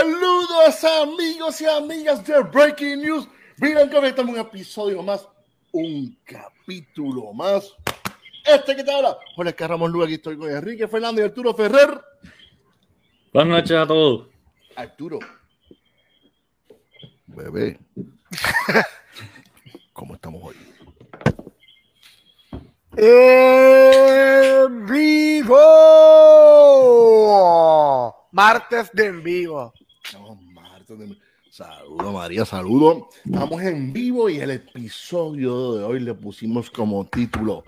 Saludos amigos y amigas de Breaking News. Miren que estamos un episodio más, un capítulo más. Este que te habla, Juan Ramos Lugo, aquí estoy con Enrique Fernández y Arturo Ferrer. Buenas noches a todos. Arturo. Bebé. ¿Cómo estamos hoy? En vivo. Martes de en vivo. No, martes de... Saludo María, saludo. Estamos en vivo y el episodio de hoy le pusimos como título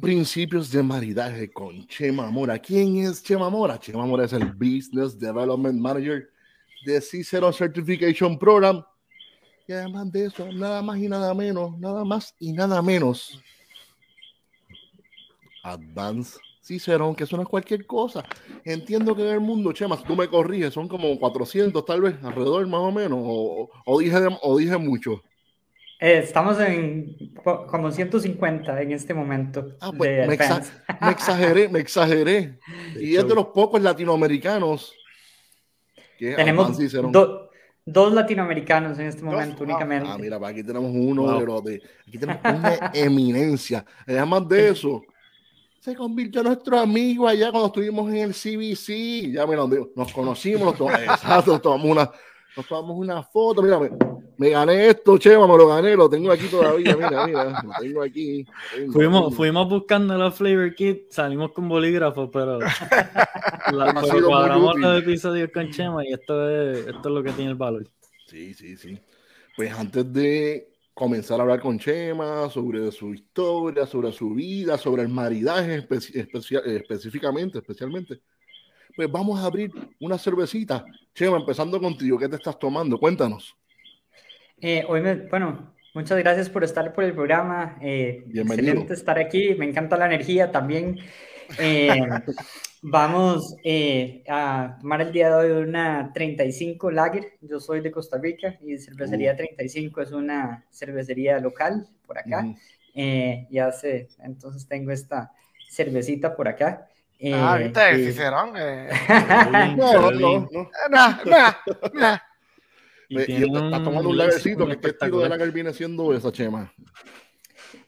Principios de maridaje con Chema Mora. ¿Quién es Chema Mora? Chema Mora es el Business Development Manager de Cicero Certification Program. Y además de eso, nada más y nada menos, nada más y nada menos Advanced Cicerón, que eso no es cualquier cosa. Entiendo que en el mundo, Chema, tú me corriges, son como 400 tal vez, alrededor más o menos, o, dije, o dije mucho. Eh, estamos en como 150 en este momento. Ah, pues me, exageré, me exageré. y es de los pocos latinoamericanos que tenemos dos latinoamericanos en este momento únicamente. Ah, mira, aquí tenemos uno de aquí tenemos una eminencia. Además de eso, se convirtió en nuestro amigo allá cuando estuvimos en el CBC. Ya, mira, nos conocimos, nos tomamos, una, nos tomamos una foto. Mira, me, gané esto, Chema, me lo gané, lo tengo aquí todavía. Mira, mira, lo tengo aquí. fuimos, fuimos buscando la Flavor Kit, salimos con bolígrafo, pero, la, cuadramos los episodios con Chema y esto es, esto es lo que tiene el valor. Sí, sí, sí. Pues antes de comenzar a hablar con Chema sobre su historia, sobre su vida, sobre el maridaje específicamente, especialmente. Pues vamos a abrir una cervecita. Chema, empezando contigo, ¿qué te estás tomando? Cuéntanos. Eh, hoy me, bueno, muchas gracias por estar por el programa. Eh, excelente estar aquí, me encanta la energía también. Eh, Vamos eh, a tomar el día de hoy una 35 Lager. Yo soy de Costa Rica y Cervecería 35 uh. es una cervecería local por acá. Eh, ya sé, entonces tengo esta cervecita por acá. Eh, ah, ahorita es Cicerón. no, no, no. Nah, nah, Y, está tomando un lagercito. ¿Qué estilo de lager viene siendo esa, Chema?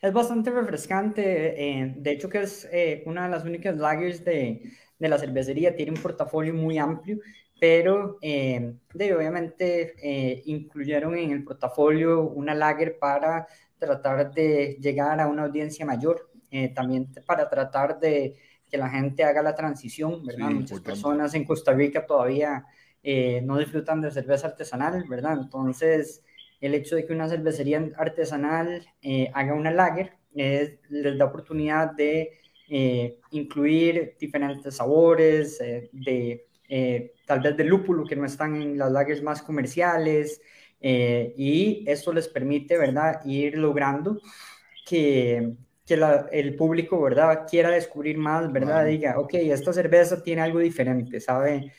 Es bastante refrescante. de hecho, que es una de las únicas lagers de de la cervecería, tiene un portafolio muy amplio, pero eh, de, obviamente eh, incluyeron en el portafolio una lager para tratar de llegar a una audiencia mayor, eh, también para tratar de que la gente haga la transición, ¿verdad? Muchas personas en Costa Rica todavía no disfrutan de cerveza artesanal, ¿verdad? Entonces, el hecho de que una cervecería artesanal haga una lager les da oportunidad de eh, incluir diferentes sabores, eh, de eh, tal vez de lúpulo que no están en las lagers más comerciales, y esto les permite, ¿verdad?, ir logrando que, que el público, ¿verdad?, quiera descubrir más, ¿verdad?, diga, ok, esta cerveza tiene algo diferente, sabe,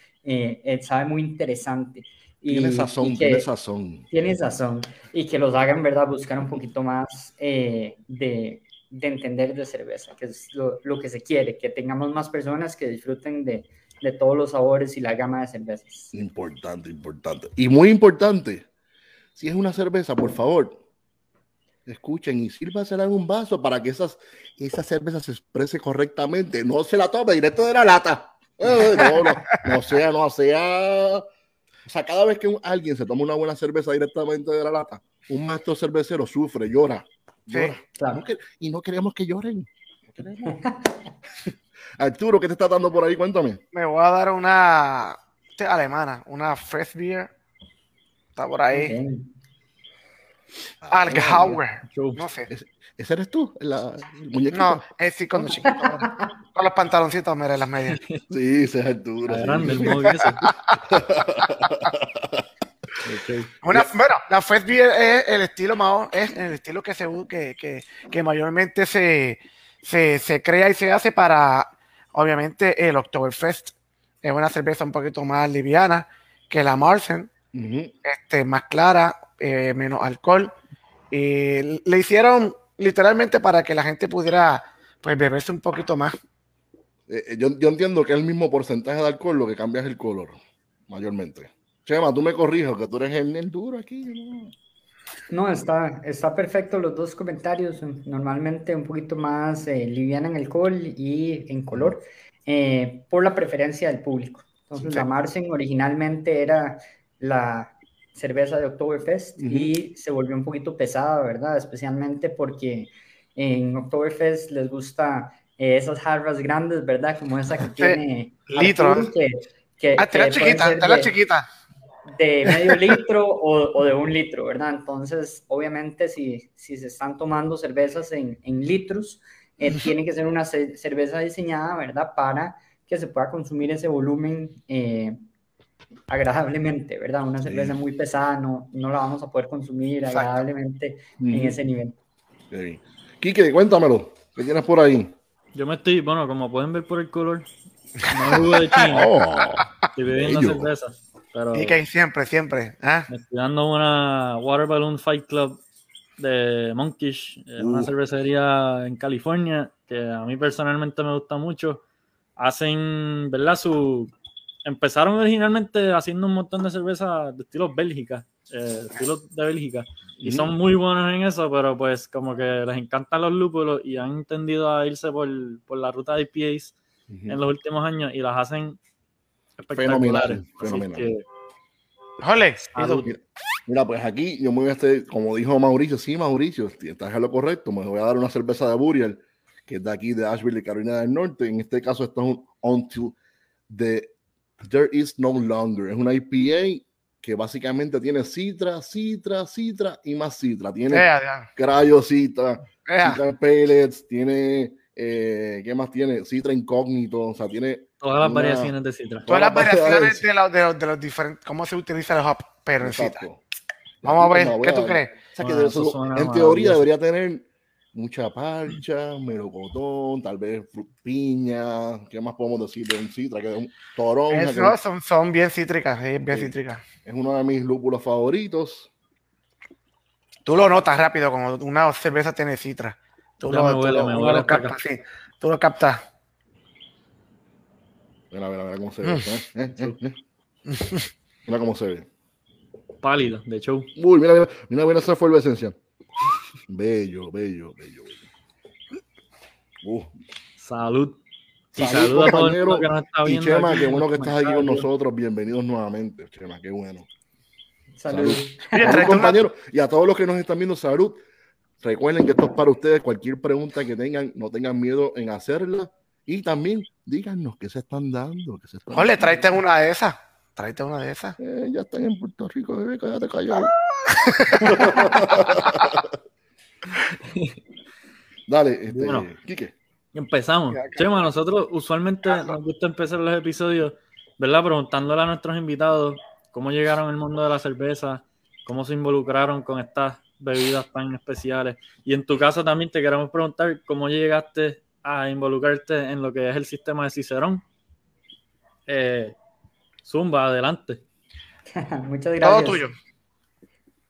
sabe muy interesante. Y, tiene sazón, tiene sazón. Tiene sazón. Y que los hagan, ¿verdad? Buscar un poquito más de, de entender de cerveza, que es lo, que se quiere, que tengamos más personas que disfruten de, de, todos los sabores y la gama de cervezas. Importante, importante. Y muy importante, si es una cerveza, por favor, escuchen y sírvasela en un vaso para que esas, esa cerveza se exprese correctamente. No se la tome directo de la lata. no, no, no sea, no sea. O sea, cada vez que alguien se toma una buena cerveza directamente de la lata, un maestro cervecero sufre, llora, Sí, claro. y no queremos que lloren. Arturo, ¿qué te está dando por ahí? Cuéntame. Me voy a dar una alemana, una fresh beer. Está por ahí. Okay. No sé. ¿Ese eres tú? La, no, es sí, con los chiquitos. con los pantaloncitos, mira, las medias. Sí, ese es Arturo. Grande el Una, bueno, la Fest Beer es el estilo más, es el estilo que se que, que, que mayormente se, se, se, crea y se hace para, obviamente, el Oktoberfest. Es una cerveza un poquito más liviana que la Marsen, este, más clara, eh, menos alcohol. Y le hicieron literalmente para que la gente pudiera pues beberse un poquito más. Eh, eh, yo, yo, entiendo que es el mismo porcentaje de alcohol, lo que cambia es el color, mayormente. Chema, tú me corrijo, que tú eres el, duro aquí. ¿no? está, está perfecto los dos comentarios. Normalmente un poquito más eh, liviana en alcohol y en color, eh, por la preferencia del público. Entonces, la Marsen originalmente era la cerveza de Oktoberfest y se volvió un poquito pesada, ¿verdad? Especialmente porque en Oktoberfest les gusta eh, esas jarras grandes, ¿verdad? Como esa que tiene... Litros. Que, que, ah, la chiquita, la chiquita de medio litro o, de un litro, ¿verdad? Entonces, obviamente, si, si se están tomando cervezas en, en litros, eh, tiene que ser una cerveza diseñada, ¿verdad? Para que se pueda consumir ese volumen eh, agradablemente, ¿verdad? Una cerveza muy pesada no, no la vamos a poder consumir agradablemente en ese nivel. Sí. Quique, cuéntamelo, ¿qué tienes por ahí? Yo me estoy, bueno, como pueden ver por el color, no de China. Oh, estoy bebiendo cerveza. Y que siempre, siempre. ¿eh? Me estoy dando una Water Balloon Fight Club de Monkish, una uh. cervecería en California que a mí personalmente me gusta mucho. Hacen, ¿verdad? Su, empezaron originalmente haciendo un montón de cervezas de estilo Bélgica, eh, estilos de Bélgica, y son muy buenos en eso, pero pues como que les encantan los lúpulos y han tendido a irse por, por la ruta de IPAs en los últimos años y las hacen espectaculares. Fenomenal, Mira, pues aquí yo me voy a hacer, como dijo Mauricio, sí, Mauricio, estás en lo correcto, me voy a dar una cerveza de Burial, que es de aquí de Asheville, Carolina del Norte. En este caso, esto es un Until the There Is No Longer. Es una IPA que básicamente tiene citra, citra, citra y más citra. Tiene crayocita, citra pellets, tiene eh, ¿qué más tiene? Citra incógnito, o sea, tiene Todas las variaciones de Citra. Todas, las variaciones de, los, de, los, diferentes, cómo se utiliza el hop, pero en Citra. Vamos a ver, ¿qué tú crees? en teoría debería tener mucha parcha, melocotón, tal vez piña, ¿qué más podemos decir de un citra? Que es un toronja. son, son bien cítricas, bien cítricas. Es uno de mis lúpulos favoritos. Tú lo notas rápido, como una cerveza tiene citra. Tú, lo, me tú, me lo captas, sí. Tú lo captas. Mira, mira, mira cómo se ve. ¿eh? ¿Eh? ¿Eh? Mira cómo se ve. Pálido, de hecho. Uy, mira, mira, mira, mira esa esencia. Bello, bello, bello, bello. Uh. Salud. Y salud, a todos los que nos está viendo. Y Chema, qué bueno que estás aquí con nosotros. Bienvenidos nuevamente, Chema, qué bueno. Salud. salud. compañeros. Y a todos los que nos están viendo, salud. Recuerden que esto es para ustedes. Cualquier pregunta que tengan, no tengan miedo en hacerla. Y también díganos qué se están dando. Qué se están Ole, tráete una de esas. Tráete una de esas. Eh, ya están en Puerto Rico, bebé, cállate callado. Dale, este, bueno, Quique. Empezamos. Chema, nosotros usualmente nos gusta empezar los episodios, ¿verdad? Preguntándole a nuestros invitados cómo llegaron al mundo de la cerveza, cómo se involucraron con estas bebidas tan especiales. Y en tu caso también te queremos preguntar cómo llegaste a involucrarte en lo que es el sistema de Cicerón. Eh, Zumba, adelante. Muchas gracias. Todo tuyo.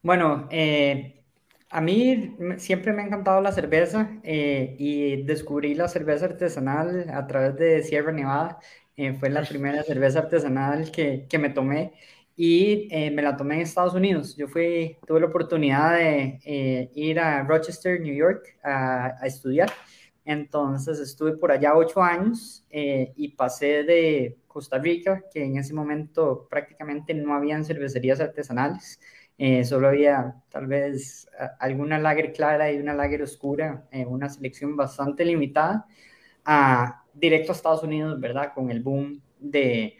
Bueno, eh, a mí siempre me ha encantado la cerveza eh, y descubrí la cerveza artesanal a través de Sierra Nevada. fue la primera cerveza artesanal que, que me tomé y me la tomé en Estados Unidos. Yo fui, tuve la oportunidad de ir a Rochester, New York, a, a estudiar entonces estuve por allá ocho años eh, y pasé de Costa Rica, que en ese momento prácticamente no habían cervecerías artesanales, eh, solo había tal vez alguna lager clara y una lager oscura, eh, una selección bastante limitada, a directo a Estados Unidos, ¿verdad? Con el boom de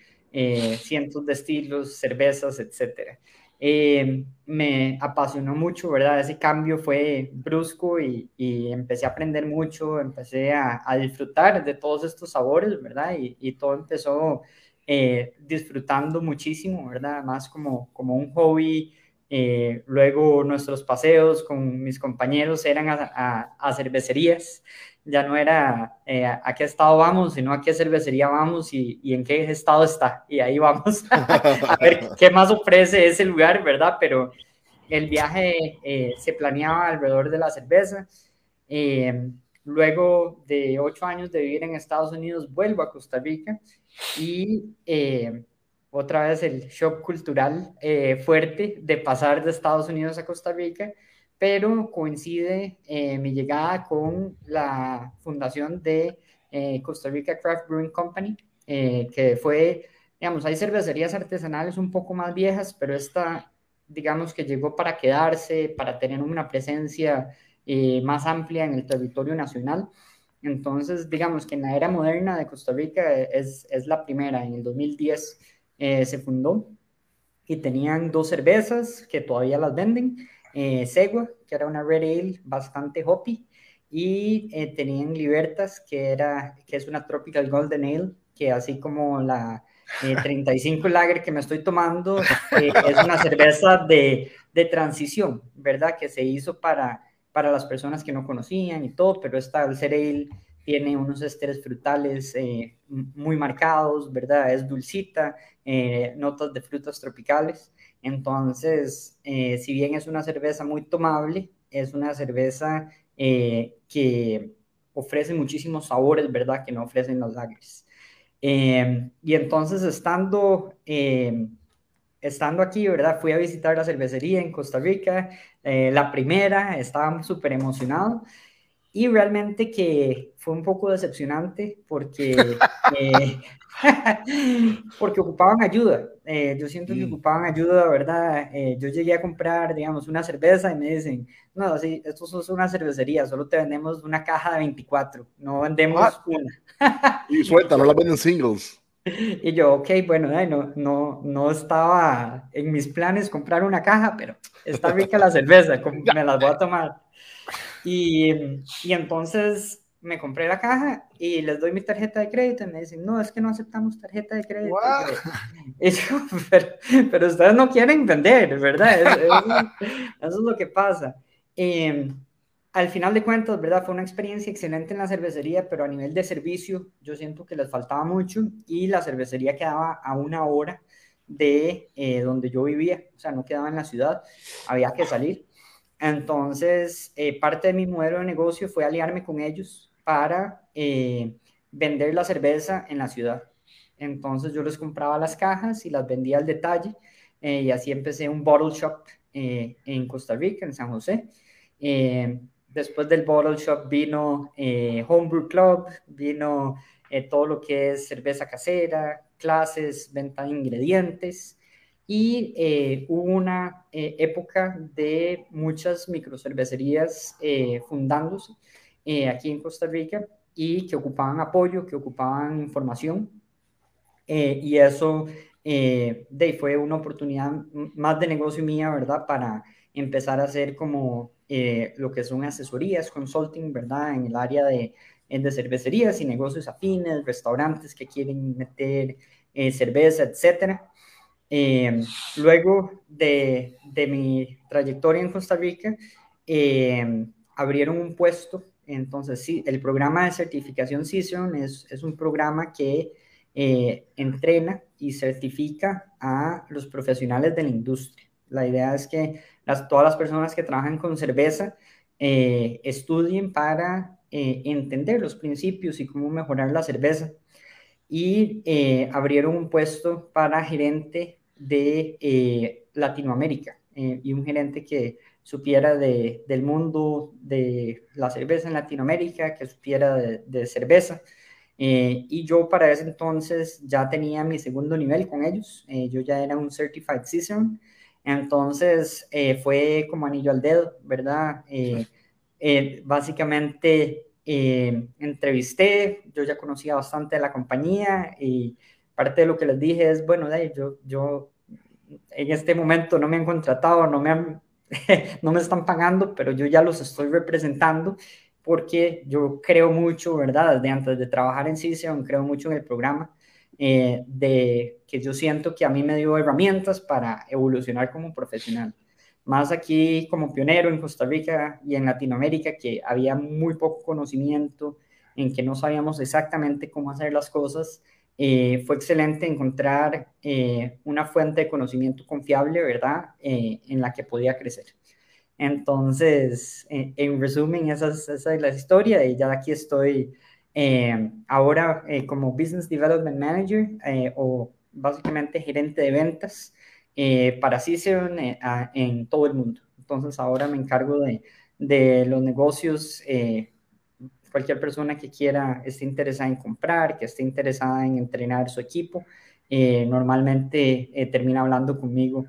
cientos de estilos, cervezas, etcétera. Eh, me apasionó mucho, ¿verdad? Ese cambio fue brusco y, empecé a aprender mucho, empecé a, disfrutar de todos estos sabores, ¿verdad? Y, todo empezó eh, disfrutando muchísimo, ¿verdad? Más como, como un hobby. Eh, luego nuestros paseos con mis compañeros eran a, a cervecerías ya no era eh, a qué estado vamos, sino a qué cervecería vamos y, y en qué estado está. Y ahí vamos a ver qué más ofrece ese lugar, ¿verdad? Pero el viaje eh, se planeaba alrededor de la cerveza. Eh, luego de ocho años de vivir en Estados Unidos, vuelvo a Costa Rica y otra vez el shock cultural fuerte de pasar de Estados Unidos a Costa Rica pero coincide eh, mi llegada con la fundación de eh, Costa Rica Craft Brewing Company, eh, que fue, digamos, hay cervecerías artesanales un poco más viejas, pero esta, digamos que llegó para quedarse, para tener una presencia más amplia en el territorio nacional. Entonces, digamos que en la era moderna de Costa Rica es, es la primera, en el 2010 se fundó y tenían dos cervezas que todavía las venden eh, Segua, que era una Red Ale bastante hoppy, y eh, tenían Libertas, que, era, que es una Tropical Golden Ale, que así como la 35 eh, Lager que me estoy tomando, es una cerveza de, de, transición, ¿verdad? Que se hizo para, para las personas que no conocían y todo, pero esta al ser ale tiene unos esteres frutales muy marcados, ¿verdad? Es dulcita, notas de frutas tropicales. Entonces, eh, si bien es una cerveza muy tomable, es una cerveza eh, que ofrece muchísimos sabores, ¿verdad? Que no ofrecen los lagers. Em, y entonces, estando, estando aquí, ¿verdad? Fui a visitar la cervecería en Costa Rica, eh, la primera, estaba súper emocionado. Y realmente que fue un poco decepcionante porque, porque ocupaban ayuda. Eh, yo siento que mm. ocupaban ayuda, ¿verdad? Eh, yo llegué a comprar, digamos, una cerveza y me dicen, no, sí, esto es una cervecería, solo te vendemos una caja de 24, no vendemos una. y suelta, no la venden singles. Y yo, ok, bueno, no, no, no estaba en mis planes comprar una caja, pero está rica la cerveza, me las voy a tomar. Y, y entonces me compré la caja y les doy mi tarjeta de crédito y me dicen, no, es que no aceptamos tarjeta de crédito. pero, ustedes no quieren vender, ¿verdad? Eso, es lo que pasa. Em, al final de cuentas, ¿verdad? Fue una experiencia excelente en la cervecería, pero a nivel de servicio yo siento que les faltaba mucho y la cervecería quedaba a una hora de eh, donde yo vivía, o sea, no quedaba en la ciudad, había que salir. Entonces, eh, parte de mi modelo de negocio fue aliarme con ellos para eh, vender la cerveza en la ciudad. Entonces yo les compraba las cajas y las vendía al detalle eh, y así empecé un bottle shop eh, en Costa Rica, en San José. después del bottle shop vino Homebrew Club, vino todo lo que es cerveza casera, clases, venta de ingredientes y hubo una época de muchas microcervecerías fundándose eh, aquí en Costa Rica y que ocupaban apoyo, que ocupaban información. Eh, y eso eh, de, fue una oportunidad más de negocio mía, ¿verdad? Para empezar a hacer como lo que son asesorías, consulting, ¿verdad? En el área de, de cervecerías y negocios afines, restaurantes que quieren meter cerveza, etcétera. Luego de, de, mi trayectoria en Costa Rica, abrieron un puesto entonces, el programa de certificación CISRON es, es un programa que eh, entrena y certifica a los profesionales de la industria. La idea es que las, todas las personas que trabajan con cerveza eh, estudien para eh, entender los principios y cómo mejorar la cerveza. Y abrieron un puesto para gerente de Latinoamérica y un gerente que supiera de, del mundo de la cerveza en Latinoamérica, que supiera de, cerveza. Eh, y yo para ese entonces ya tenía mi segundo nivel con ellos, eh, yo ya era un Certified Season, entonces eh, fue como anillo al dedo, ¿verdad? básicamente entrevisté, yo ya conocía bastante de la compañía y parte de lo que les dije es, bueno, yo, yo en este momento no me han contratado, no me han no me están pagando, pero yo ya los estoy representando porque yo creo mucho, ¿verdad? Desde antes de trabajar en Cision, creo mucho en el programa, eh, de que yo siento que a mí me dio herramientas para evolucionar como profesional. Más aquí como pionero en Costa Rica y en Latinoamérica, que había muy poco conocimiento, en que no sabíamos exactamente cómo hacer las cosas, eh, fue excelente encontrar eh, una fuente de conocimiento confiable, ¿verdad?, eh, en la que podía crecer. Entonces, en, resumen, esa es, la historia y ya aquí estoy eh, ahora eh, como Business Development Manager eh, o básicamente gerente de ventas para Ciceron en todo el mundo. Entonces, ahora me encargo de, de los negocios cualquier persona que quiera, esté interesada en comprar, que esté interesada en entrenar su equipo, normalmente termina hablando conmigo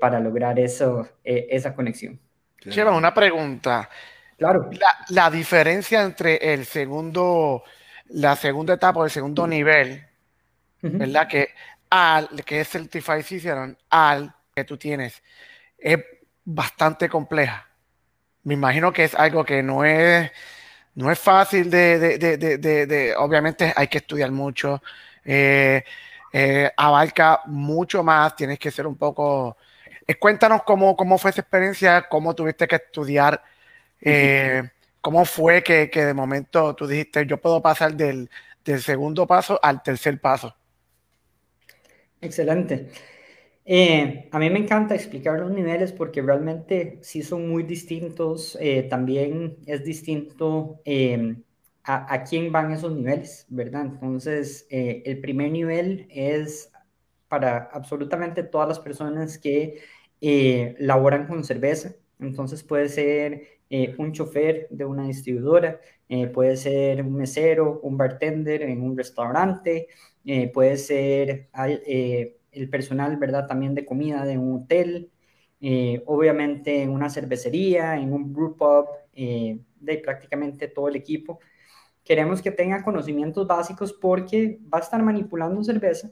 para lograr eso, esa conexión. Lleva una pregunta. Claro. La, diferencia entre el segundo, la segunda etapa o el segundo nivel, ¿verdad? Que al que es Certified Cicerón, al que tú tienes, es bastante compleja. Me imagino que es algo que no es, no es fácil de, de, de, de obviamente hay que estudiar mucho, eh, eh, abarca mucho más, tienes que ser un poco eh, cuéntanos cómo, cómo fue esa experiencia, cómo tuviste que estudiar, eh, cómo fue que, de momento tú dijiste, yo puedo pasar del, segundo paso al tercer paso. Excelente. Eh, a mí me encanta explicar los niveles porque realmente sí son muy distintos. también es distinto a, a, quién van esos niveles, ¿verdad? Entonces, el primer nivel es para absolutamente todas las personas que eh, laboran con cerveza. Entonces puede ser eh, un chofer de una distribuidora, eh, puede ser un mesero, un bartender en un restaurante, puede ser el personal, ¿verdad? También de comida de un hotel, obviamente en una cervecería, en un brew pub, de prácticamente todo el equipo. Queremos que tenga conocimientos básicos porque va a estar manipulando cerveza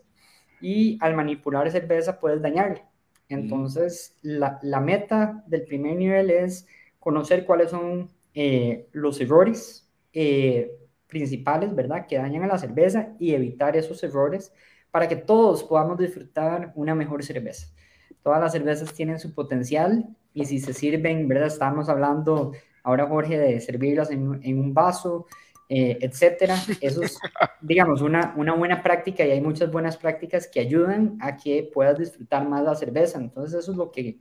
y al manipular cerveza puedes dañarla. Entonces, la, meta del primer nivel es conocer cuáles son eh, los errores eh, principales, ¿verdad?, que dañan a la cerveza y evitar esos errores para que todos podamos disfrutar una mejor cerveza. Todas las cervezas tienen su potencial y si se sirven, ¿verdad? Estamos hablando ahora, Jorge, de servirlas en, en un vaso, eh, etcétera. Eso es, digamos, una, una buena práctica y hay muchas buenas prácticas que ayudan a que puedas disfrutar más la cerveza. Entonces, eso es lo que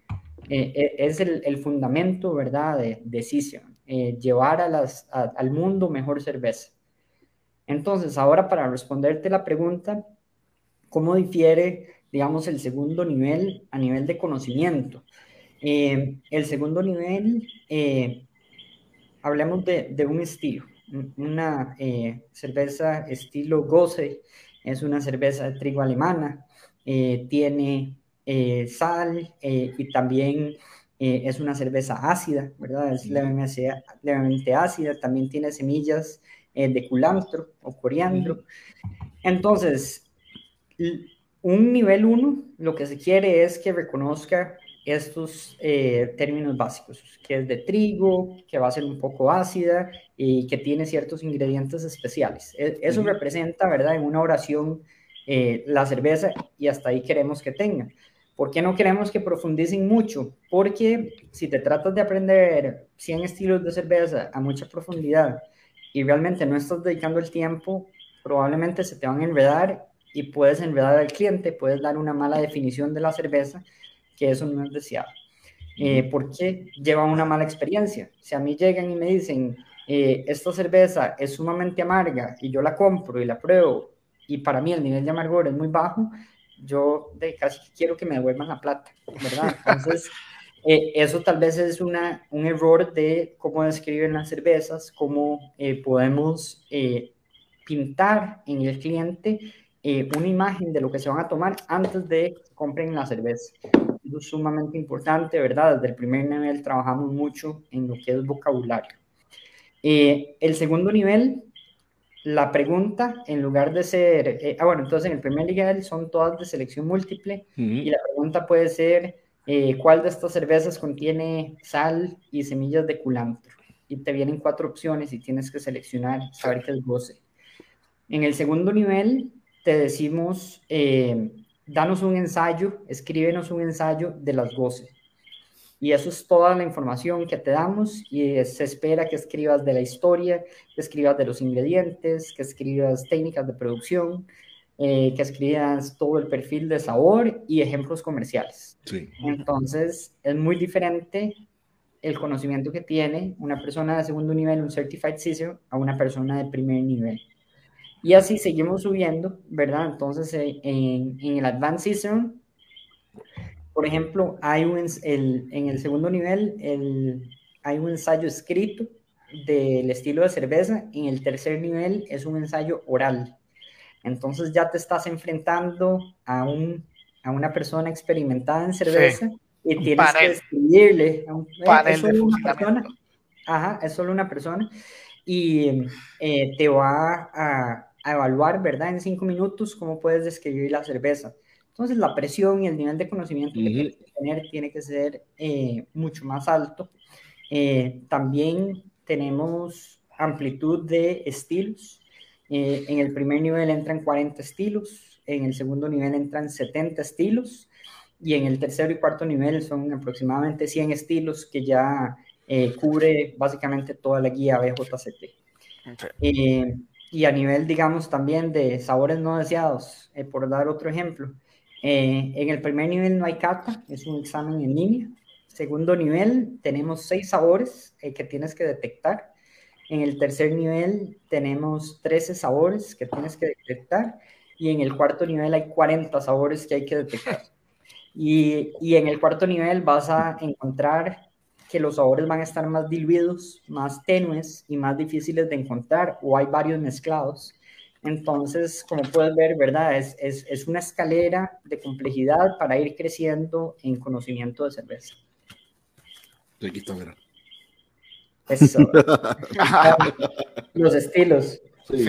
eh, e, es el, el, fundamento, ¿verdad?, de, de eh, llevar a las, al mundo mejor cerveza. Entonces, ahora para responderte la pregunta, ¿cómo difiere, digamos, el segundo nivel a nivel de conocimiento? el segundo nivel, hablemos de, de un estilo una eh, cerveza estilo Gose, es una cerveza de trigo alemana, eh, tiene eh, sal y también es una cerveza ácida, ¿verdad? Es levemente, ácida, también tiene semillas de culantro o coriandro. Entonces, un nivel 1 lo que se quiere es que reconozca estos eh, términos básicos, que es de trigo, que va a ser un poco ácida y que tiene ciertos ingredientes especiales. E, eso representa, ¿verdad?, en una oración eh, la cerveza y hasta ahí queremos que tenga. ¿Por qué no queremos que profundicen mucho? Porque si te tratas de aprender 100 estilos de cerveza a mucha profundidad y realmente no estás dedicando el tiempo, probablemente se te van a enredar y puedes enredar al cliente, puedes dar una mala definición de la cerveza que eso no es deseado. Eh, porque lleva una mala experiencia. Si a mí llegan y me dicen, eh, esta cerveza es sumamente amarga y yo la compro y la pruebo y para mí el nivel de amargor es muy bajo, yo de casi quiero que me devuelvan la plata, ¿verdad? Entonces, eh, eso tal vez es una, un error de cómo describen las cervezas, cómo eh, podemos pintar en el cliente una imagen de lo que se van a tomar antes de que compren la cerveza es sumamente importante, ¿verdad? Desde el primer nivel trabajamos mucho en lo que es vocabulario. Eh, el segundo nivel, la pregunta, en lugar de ser, eh, ah, bueno, entonces en el primer nivel son todas de selección múltiple y la pregunta puede ser, eh, ¿cuál de estas cervezas contiene sal y semillas de culantro? Y te vienen cuatro opciones y tienes que seleccionar, saber qué es goce. En el segundo nivel, te decimos danos un ensayo, escríbenos un ensayo de las voces. Y eso es toda la información que te damos y se espera que escribas de la historia, que escribas de los ingredientes, que escribas técnicas de producción, eh, que escribas todo el perfil de sabor y ejemplos comerciales. Entonces, es muy diferente el conocimiento que tiene una persona de segundo nivel, un Certified Cicerone, a una persona de primer nivel. Y así seguimos subiendo, ¿verdad? Entonces, eh, en, en el Advanced Cicerone, por ejemplo, hay un, el, en el segundo nivel el, hay un ensayo escrito del estilo de cerveza, en el tercer nivel es un ensayo oral. Entonces ya te estás enfrentando a, un, a una persona experimentada en cerveza y tienes que escribirle. A un, eh, es solo una persona. Ajá, es solo una persona. Y eh, te va a, a, evaluar, ¿verdad? En cinco minutos cómo puedes describir la cerveza. Entonces la presión y el nivel de conocimiento que tienes que tener tiene que ser eh, mucho más alto. también tenemos amplitud de estilos. Eh, en el primer nivel entran 40 estilos, en el segundo nivel entran 70 estilos y en el tercero y cuarto nivel son aproximadamente 100 estilos que ya eh, cubre básicamente toda la guía BJCT. Eh, y a nivel, digamos, también de sabores no deseados, por dar otro ejemplo, en el primer nivel no hay cata, es un examen en línea. Segundo nivel, tenemos seis sabores que tienes que detectar en el tercer nivel tenemos 13 sabores que tienes que detectar y en el cuarto nivel hay 40 sabores que hay que detectar. Y, y, en el cuarto nivel vas a encontrar que los sabores van a estar más diluidos, más tenues y más difíciles de encontrar o hay varios mezclados. Entonces, como puedes ver, ¿verdad? Es, es, es una escalera de complejidad para ir creciendo en conocimiento de cerveza. Está, mira. Eso. Los estilos. Sí.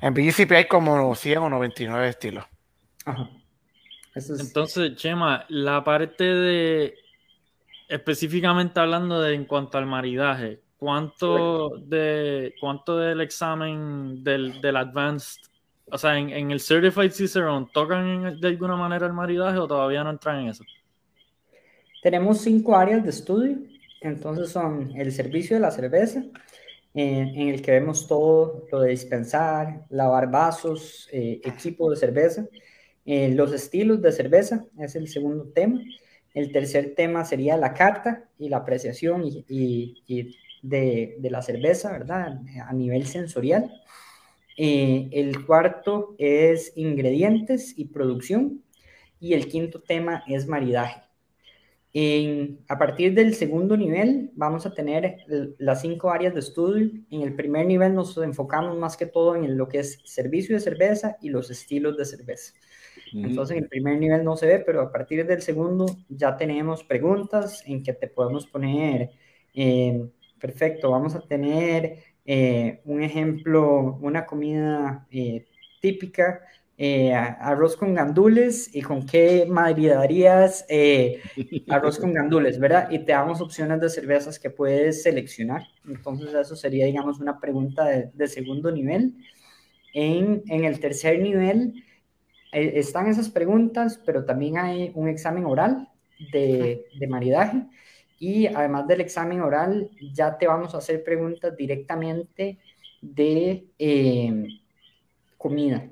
En principio hay como 100 o 99 estilos. Entonces, Chema, la parte de específicamente hablando de en cuanto al maridaje, ¿cuánto de cuánto del examen del, del advanced, o sea, en, el Certified Cicerone, tocan de alguna manera el maridaje o todavía no entran en eso? Tenemos cinco áreas de estudio entonces son el servicio de la cerveza, eh, en el que vemos todo lo de dispensar, lavar vasos, eh, equipo de cerveza, eh, los estilos de cerveza, es el segundo tema. El tercer tema sería la carta y la apreciación y, de, de, la cerveza, ¿verdad? A nivel sensorial. el cuarto es ingredientes y producción. Y el quinto tema es maridaje a partir del segundo nivel vamos a tener las cinco áreas de estudio. En el primer nivel nos enfocamos más que todo en lo que es servicio de cerveza y los estilos de cerveza. Entonces en el primer nivel no se ve, pero a partir del segundo ya tenemos preguntas en que te podemos poner, eh, perfecto, vamos a tener eh, un ejemplo, una comida eh, típica eh, arroz con gandules y con qué maridarías eh, arroz con gandules, ¿verdad? Y te damos opciones de cervezas que puedes seleccionar. Entonces eso sería, digamos, una pregunta de, segundo nivel. En, en, el tercer nivel eh, están esas preguntas, pero también hay un examen oral de, de maridaje. Y además del examen oral, ya te vamos a hacer preguntas directamente de comida.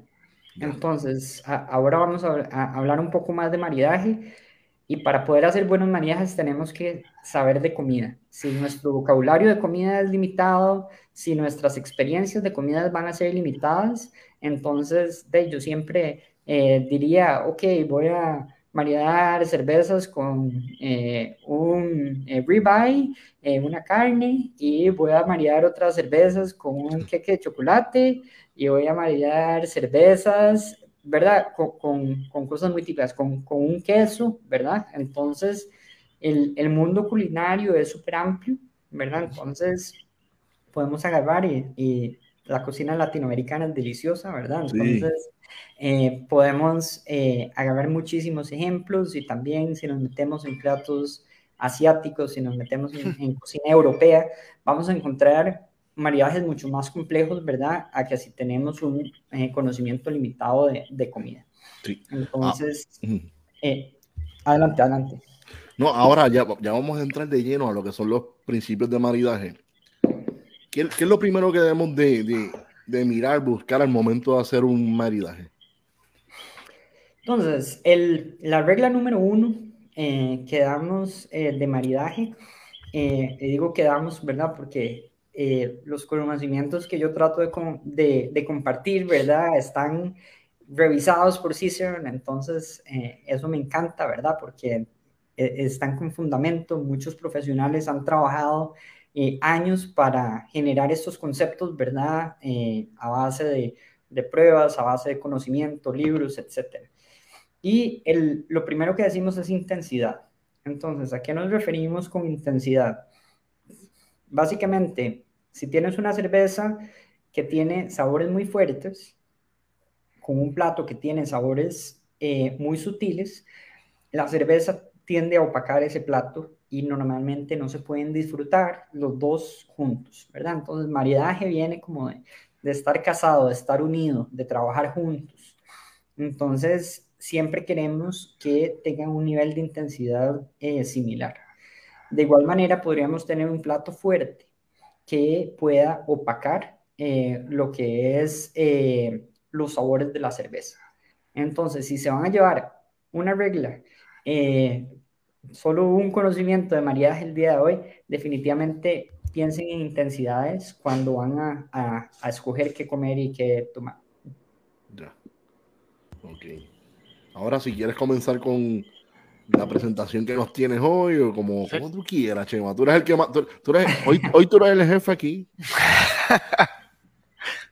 Entonces, ahora vamos a, hablar un poco más de maridaje y para poder hacer buenos maridajes tenemos que saber de comida. Si nuestro vocabulario de comida es limitado, si nuestras experiencias de comida van a ser limitadas, entonces de, yo siempre eh, diría, ok, voy a maridar cervezas con eh, un eh, ribeye, una carne, y voy a maridar otras cervezas con un queque de chocolate, y voy a maridar cervezas, ¿verdad? Con, con, cosas muy típicas, con, con, un queso, ¿verdad? Entonces, el, el mundo culinario es súper amplio, ¿verdad? Entonces, podemos agarrar y, y, la cocina latinoamericana es deliciosa, ¿verdad? Entonces, eh, podemos eh, agarrar muchísimos ejemplos y también si nos metemos en platos asiáticos, si nos metemos en, en cocina europea, vamos a encontrar maridajes mucho más complejos, ¿verdad? A que si tenemos un eh, conocimiento limitado de, de comida. Sí. Entonces, ah, eh, adelante, adelante. No, ahora ya, ya vamos a entrar de lleno a lo que son los principios de maridaje. ¿Qué, qué es lo primero que debemos de, de, de, mirar, buscar al momento de hacer un maridaje? Entonces, el, la regla número uno eh, que damos de maridaje eh, digo quedamos, ¿verdad? Porque eh, los conocimientos que yo trato de, compartir, ¿verdad? Están revisados por Cicerone, entonces eh, eso me encanta, ¿verdad? Porque están con fundamento, muchos profesionales han trabajado años para generar estos conceptos, ¿verdad? a base de, de, pruebas, a base de conocimiento, libros, etc. Y el, lo primero que decimos es intensidad. Entonces, ¿a qué nos referimos con intensidad? Básicamente, si tienes una cerveza que tiene sabores muy fuertes, con un plato que tiene sabores eh, muy sutiles, la cerveza tiende a opacar ese plato y normalmente no se pueden disfrutar los dos juntos, ¿verdad? Entonces, maridaje viene como de, estar casado, de estar unido, de trabajar juntos. Entonces, siempre queremos que tengan un nivel de intensidad eh, similar. De igual manera, podríamos tener un plato fuerte que pueda opacar eh, lo que es eh, los sabores de la cerveza. Entonces, si se van a llevar una regla, solo un conocimiento de maridaje el día de hoy, definitivamente piensen en intensidades cuando van a, a escoger qué comer y qué tomar. Ya. Ok. Ahora, si quieres comenzar con la presentación que nos tienes hoy, o como, tú quieras, Chema. Tú eres el que más. hoy, hoy tú eres el jefe aquí.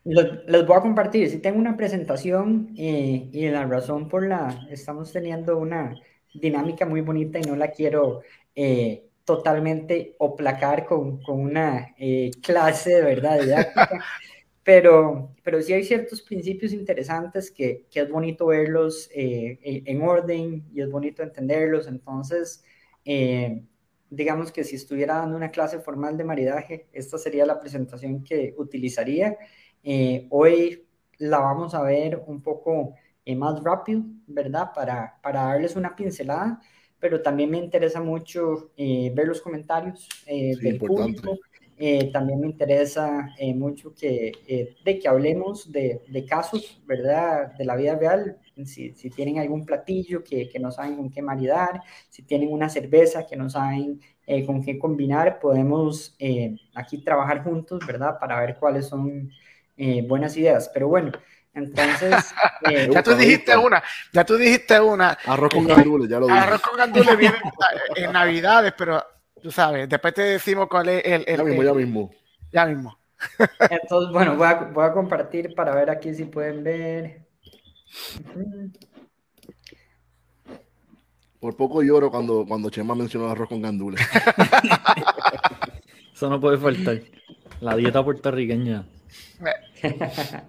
Les, voy a compartir. Si tengo una presentación eh, y la razón por la. Estamos teniendo una dinámica muy bonita y no la quiero eh, totalmente oplacar con, con una eh, clase de verdad didáctica. Pero, pero sí hay ciertos principios interesantes que, que es bonito verlos eh, en orden y es bonito entenderlos. Entonces, eh, digamos que si estuviera dando una clase formal de maridaje, esta sería la presentación que utilizaría. Eh, hoy la vamos a ver un poco más rápido, ¿verdad? Para, para darles una pincelada, pero también me interesa mucho ver los comentarios del público eh, también me interesa eh, mucho que, eh, de que hablemos de, de, casos, ¿verdad? De la vida real. Si, si tienen algún platillo que, que, no saben con qué maridar, si tienen una cerveza que no saben con qué combinar, podemos aquí trabajar juntos, ¿verdad? Para ver cuáles son buenas ideas. Pero bueno, entonces. ya tú dijiste una, ya tú dijiste una. Arroz con gandules, ya lo dije. Arroz con gandules viene en Navidades, pero tú sabes, después te decimos cuál es el... el ya mismo, ya mismo. Ya mismo. Entonces, bueno, voy a, voy a, compartir para ver aquí si pueden ver. Por poco lloro cuando, cuando Chema mencionó arroz con gandules. Eso no puede faltar. La dieta puertorriqueña.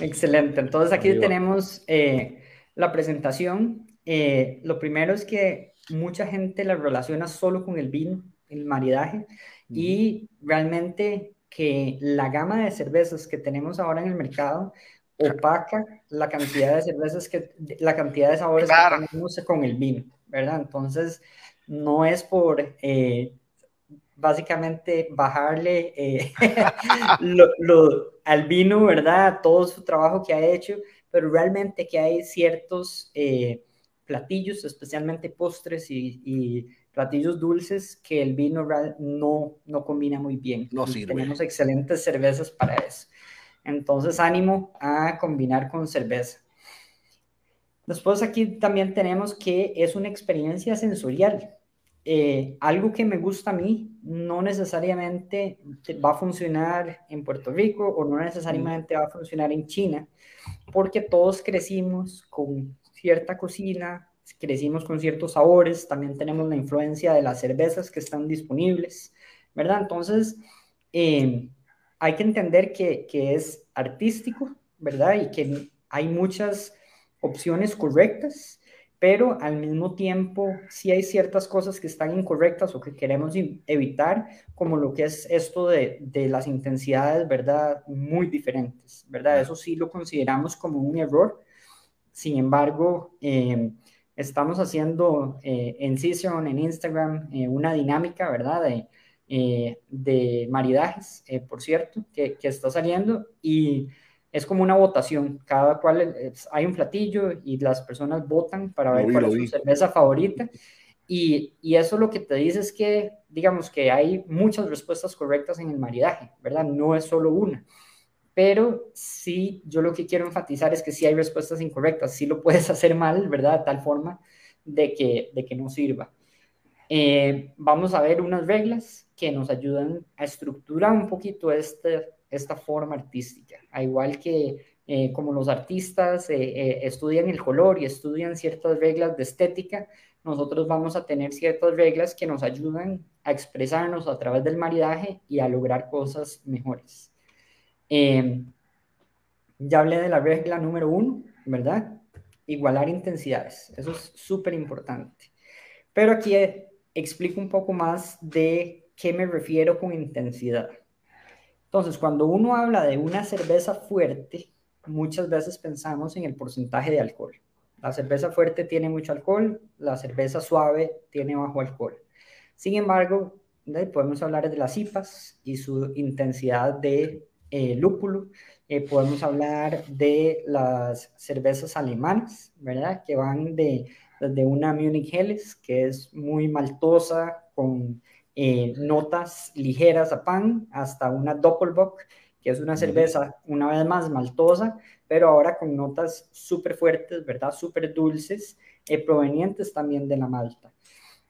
Excelente. Entonces aquí tenemos eh, la presentación. Eh, lo primero es que mucha gente la relaciona solo con el vino el maridaje y realmente que la gama de cervezas que tenemos ahora en el mercado opaca la cantidad de cervezas que, la cantidad de sabores que tenemos con el vino, ¿verdad? Entonces, no es por eh, básicamente bajarle eh, lo, al vino, ¿verdad? Todo su trabajo que ha hecho, pero realmente que hay ciertos eh, platillos, especialmente postres y platillos dulces que el vino no, no combina muy bien. No sirve. Tenemos excelentes cervezas para eso. Entonces, ánimo a combinar con cerveza. Después aquí también tenemos que es una experiencia sensorial. Eh, algo que me gusta a mí no necesariamente va a funcionar en Puerto Rico o no necesariamente va a funcionar en China, porque todos crecimos con cierta cocina, crecimos con ciertos sabores, también tenemos la influencia de las cervezas que están disponibles, ¿verdad? Entonces, eh, hay que entender que, que, es artístico, ¿verdad? Y que hay muchas opciones correctas, pero al mismo tiempo sí hay ciertas cosas que están incorrectas o que queremos evitar, como lo que es esto de, de las intensidades, ¿verdad? Muy diferentes, ¿verdad? Eso sí lo consideramos como un error. Sin embargo, eh, estamos haciendo eh, en Cicerone, en Instagram, eh, una dinámica, ¿verdad? De, eh, de maridajes, por cierto, que, que, está saliendo y es como una votación. Cada cual hay un platillo y las personas votan para ver cuál es su cerveza favorita. y, y, eso lo que te dice es que, digamos que hay muchas respuestas correctas en el maridaje, ¿verdad? No es solo una. Pero sí, yo lo que quiero enfatizar es que sí hay respuestas incorrectas, sí lo puedes hacer mal, ¿verdad? De tal forma de que, de que no sirva. Eh, vamos a ver unas reglas que nos ayudan a estructurar un poquito este, esta forma artística, a igual que eh, como los artistas eh, estudian el color y estudian ciertas reglas de estética, nosotros vamos a tener ciertas reglas que nos ayudan a expresarnos a través del maridaje y a lograr cosas mejores. Ya hablé de la regla número uno, ¿verdad? Igualar intensidades. Eso es súper importante. Pero aquí explico un poco más de qué me refiero con intensidad. Entonces, cuando uno habla de una cerveza fuerte, muchas veces pensamos en el porcentaje de alcohol. La cerveza fuerte tiene mucho alcohol, la cerveza suave tiene bajo alcohol. Sin embargo, podemos hablar de las IPAs y su intensidad de eh, lúpulo. Eh, podemos hablar de las cervezas alemanas, ¿verdad? Que van de de una Munich Helles, que es muy maltosa, con eh, notas ligeras a pan, hasta una Doppelbock, que es una cerveza una vez más maltosa, pero ahora con notas súper fuertes, ¿verdad? Súper dulces, eh, provenientes también de la malta.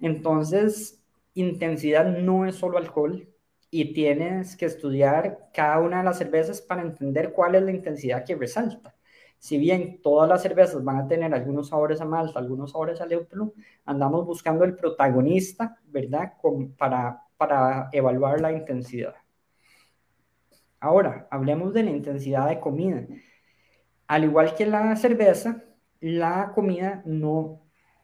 Entonces, intensidad no es solo alcohol y tienes que estudiar cada una de las cervezas para entender cuál es la intensidad que resalta si bien todas las cervezas van a tener algunos sabores a malta, algunos sabores a lúpulo, andamos buscando el protagonista, ¿verdad? para, para evaluar la intensidad. Ahora, hablemos de la intensidad de comida. Al igual que la cerveza, la comida no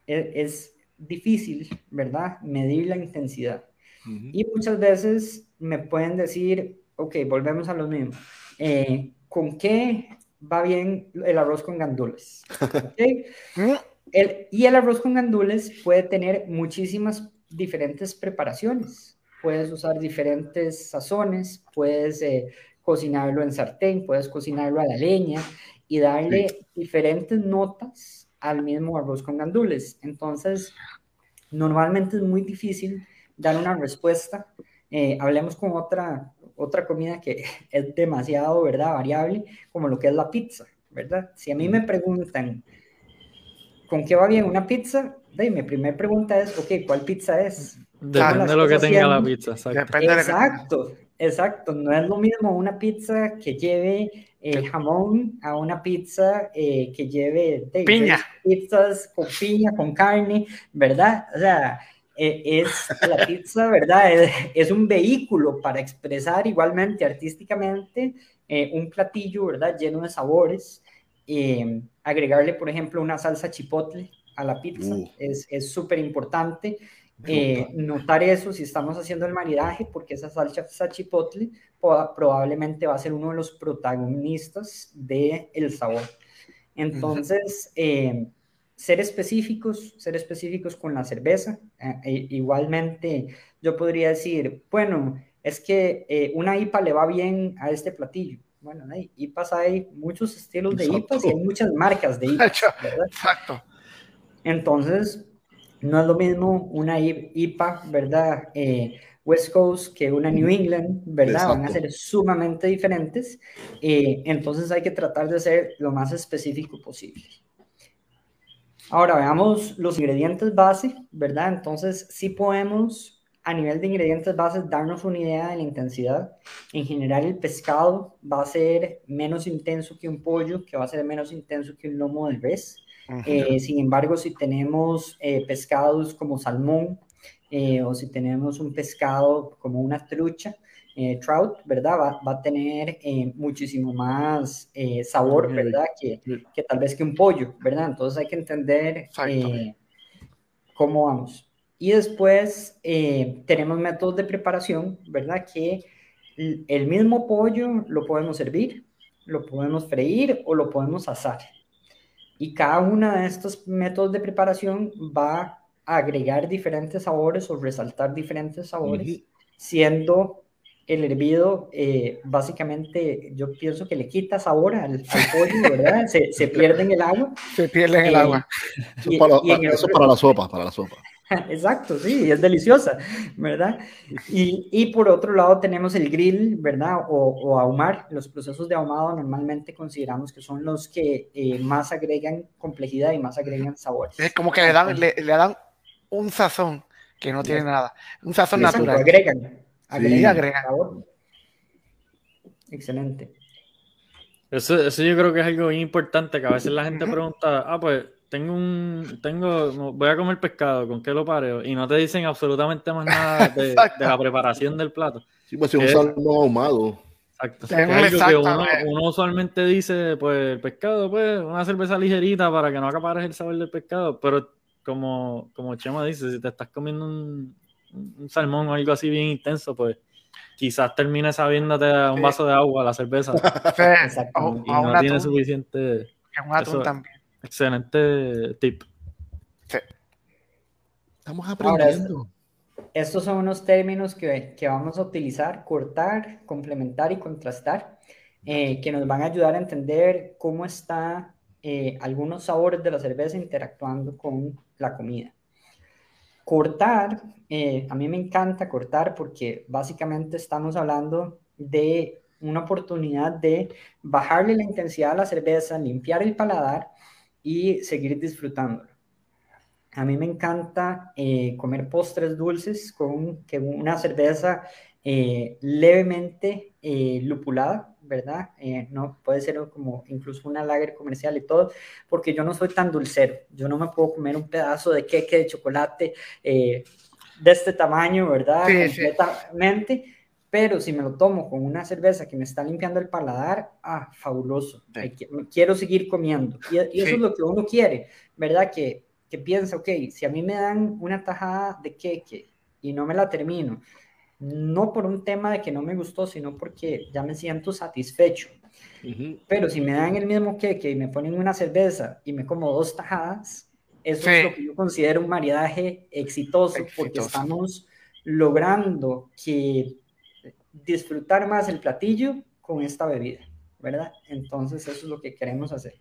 e, es, difícil, ¿verdad? Medir la intensidad. Y muchas veces me pueden decir, ok, volvemos a lo mismo. Eh, ¿Con qué va bien el arroz con gandules. Mm. y el arroz con gandules puede tener muchísimas diferentes preparaciones. Puedes usar diferentes sazones, puedes eh, cocinarlo en sartén, puedes cocinarlo a la leña y darle diferentes notas al mismo arroz con gandules. Entonces, normalmente es muy difícil dar una respuesta. Eh, hablemos con otra, otra comida que es demasiado, ¿verdad? Variable, como lo que es la pizza, ¿verdad? Si a mí me preguntan, ¿con qué va bien una pizza? De, mi primera pregunta es, ok, ¿cuál pizza es? Depende de lo que tenga la pizza, exacto. Exacto, exacto. No es lo mismo una pizza que lleve eh, jamón a una pizza eh, que lleve piña. pizzas con piña, con carne, ¿verdad? O sea, es la pizza, ¿verdad? Es, un vehículo para expresar igualmente artísticamente eh, un platillo, ¿verdad? Lleno de sabores. Eh, agregarle, por ejemplo, una salsa chipotle a la pizza uh. es súper importante. Eh, notar eso si estamos haciendo el maridaje, porque esa salsa chipotle probablemente va a ser uno de los protagonistas del el sabor. Entonces, ser específicos, ser específicos con la cerveza. Eh, e igualmente, yo podría decir, bueno, es que eh, una IPA le va bien a este platillo. Bueno, hay IPAs hay muchos estilos de IPAs y hay muchas marcas de IPAs. Exacto. Entonces, no es lo mismo una IPA, ¿verdad? Eh, West Coast que una New England, ¿verdad? Van a ser sumamente diferentes. entonces hay que tratar de ser lo más específico posible. Ahora veamos los ingredientes base, ¿verdad? Entonces, sí podemos a nivel de ingredientes bases darnos una idea de la intensidad. En general, el pescado va a ser menos intenso que un pollo, que va a ser menos intenso que un lomo de res. Eh, sin embargo, si tenemos eh, pescados como salmón eh, o si tenemos un pescado como una trucha, eh, trout, ¿verdad? Va, va a tener eh, muchísimo más eh, sabor, ¿verdad? Que, que, tal vez que un pollo, ¿verdad? Entonces hay que entender cómo vamos. Y después tenemos métodos de preparación, ¿verdad? Que el mismo pollo lo podemos servir, lo podemos freír o lo podemos asar. Y cada uno de estos métodos de preparación va a agregar diferentes sabores o resaltar diferentes sabores, siendo el hervido, eh, básicamente, yo pienso que le quita sabor al, pollo, ¿verdad? Se, se, pierde en el agua. Se pierde en el agua. Eso, para, para, la sopa, para la sopa. Exacto, sí, es deliciosa, ¿verdad? Y, y, por otro lado tenemos el grill, ¿verdad? O, o, ahumar. Los procesos de ahumado normalmente consideramos que son los que eh, más agregan complejidad y más agregan sabores. Es como que le dan, le, le dan un sazón que no tiene nada, un sazón Exacto, natural. Agregan, agregan, Sí, agregan. sabor. Excelente. Eso, eso yo creo que es algo bien importante, que a veces la gente pregunta, ah, pues tengo un, tengo, voy a comer pescado, ¿con qué lo pareo? Y no te dicen absolutamente más nada de, la preparación del plato. Sí, pues si un salmón ahumado. Exacto. Es algo que uno usualmente dice, pues el pescado, pues una cerveza ligerita para que no acapares el sabor del pescado, pero como, como Chema dice, si te estás comiendo un, un salmón o algo así bien intenso, pues quizás termine sabiéndote a un Sí. vaso de agua la cerveza Sí, Exacto. o- y o no tiene atún, suficiente. que un atún eso- también. Excelente tip. Estamos Ahora, aprendiendo. Estos son unos términos que, que vamos a utilizar, cortar, complementar y contrastar, eh, que nos van a ayudar a entender cómo está eh, algunos sabores de la cerveza interactuando con la comida. Cortar, eh, a mí me encanta cortar porque básicamente estamos hablando de una oportunidad de bajarle la intensidad a la cerveza, limpiar el paladar y seguir disfrutándolo. A mí me encanta eh, comer postres dulces con que una cerveza eh, levemente lupulada, ¿verdad? Eh, no puede ser como incluso una lager comercial y todo, porque yo no soy tan dulcero. Yo no me puedo comer un pedazo de queque de chocolate eh, de este tamaño, ¿verdad? Sí, sí. Completamente. Pero si me lo tomo con una cerveza que me está limpiando el paladar, ah, fabuloso. Sí. Quiero seguir comiendo. Y, y eso Sí. es lo que uno quiere, ¿verdad? Que, que piensa, ok, si a mí me dan una tajada de queque y no me la termino, no por un tema de que no me gustó, sino porque ya me siento satisfecho. Pero si me dan el mismo queque y me ponen una cerveza y me como dos tajadas, eso Sí. es lo que yo considero un maridaje exitoso, porque Exitoso. estamos logrando que disfrutar más el platillo con esta bebida, ¿verdad? Entonces eso es lo que queremos hacer.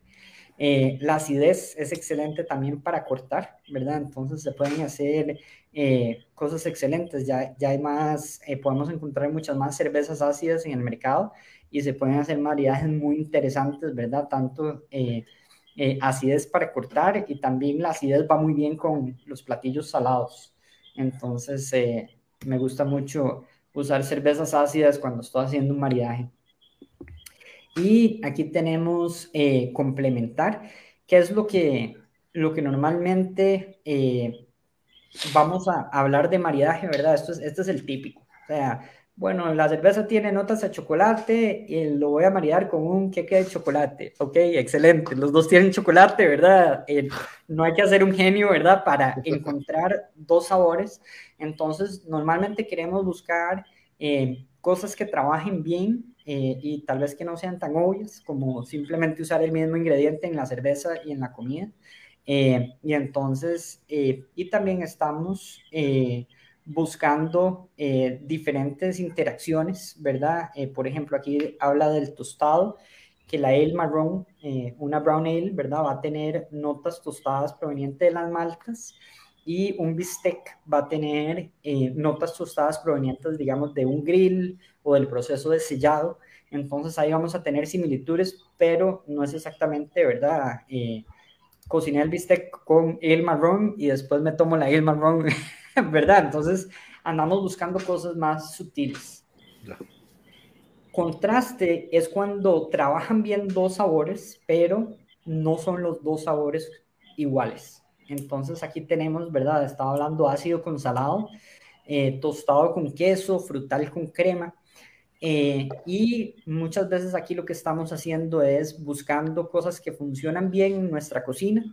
Eh, la acidez es excelente también para cortar, ¿verdad? Entonces se pueden hacer eh, cosas excelentes. Ya, ya hay más, eh, podemos encontrar muchas más cervezas ácidas en el mercado y se pueden hacer maridajes muy interesantes, ¿verdad? Tanto acidez para cortar y también la acidez va muy bien con los platillos salados. Entonces me gusta mucho usar cervezas ácidas cuando estoy haciendo un maridaje. Y aquí tenemos eh, complementar, que es lo que, lo que normalmente eh, vamos a hablar de maridaje, ¿verdad? Esto es, este es el típico. O sea, bueno, la cerveza tiene notas a chocolate y lo voy a maridar con un queque de chocolate. Ok, excelente. Los dos tienen chocolate, ¿verdad? Eh, no hay que hacer un genio, ¿verdad? Para encontrar dos sabores. Entonces, normalmente queremos buscar eh, cosas que trabajen bien eh, y tal vez que no sean tan obvias como simplemente usar el mismo ingrediente en la cerveza y en la comida. Eh, y entonces, eh, y también estamos buscando diferentes interacciones, ¿verdad? Por ejemplo, aquí habla del tostado, que la ale marrón, una brown ale, ¿verdad? Va a tener notas tostadas provenientes de las maltas y un bistec va a tener notas tostadas provenientes, digamos, de un grill o del proceso de sellado. Entonces ahí vamos a tener similitudes, pero no es exactamente, ¿verdad? Eh, cociné el bistec con el marrón y después me tomo la el marrón, ¿verdad? Entonces andamos buscando cosas más sutiles. Contraste es cuando trabajan bien dos sabores, pero no son los dos sabores iguales. Entonces aquí tenemos, ¿verdad? Estaba hablando ácido con salado, eh, tostado con queso, frutal con crema. Eh, y muchas veces aquí lo que estamos haciendo es buscando cosas que funcionan bien en nuestra cocina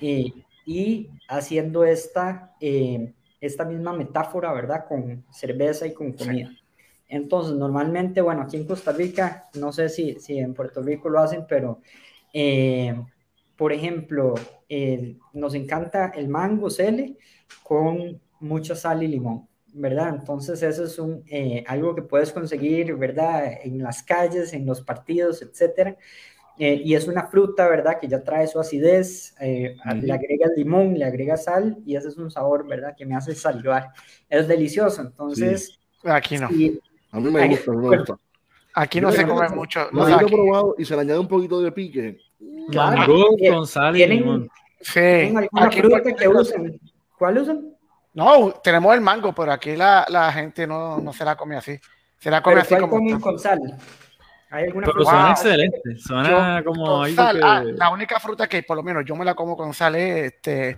eh, y haciendo esta, eh, esta misma metáfora, ¿verdad? Con cerveza y con comida. Entonces, normalmente, bueno, aquí en Costa Rica, no sé si, si en Puerto Rico lo hacen, pero, por ejemplo, nos encanta el mango cele con mucha sal y limón. ¿Verdad? Entonces eso es un, eh, algo que puedes conseguir, ¿verdad? En las calles, en los partidos, etcétera. eh, y es una fruta, ¿verdad? Que ya trae su acidez, eh, le agrega limón, le agrega sal y ese es un sabor, ¿verdad? Que me hace salivar. Es delicioso, entonces... Aquí no. a mí me gusta, me gusta. Aquí no se come mucho. Lo he probado y se le añade un poquito de pique. Claro, con sal y limón. Sí. Aquí fruta que usan? ¿Cuál usan? No, tenemos el mango, pero aquí la, la gente no, no se la come así. Se la come así como. con sal? ¿Hay alguna Pero fruta? suena excelente. Suena como algo sal, que... ah, la única fruta que por lo menos yo me la como con sal es este,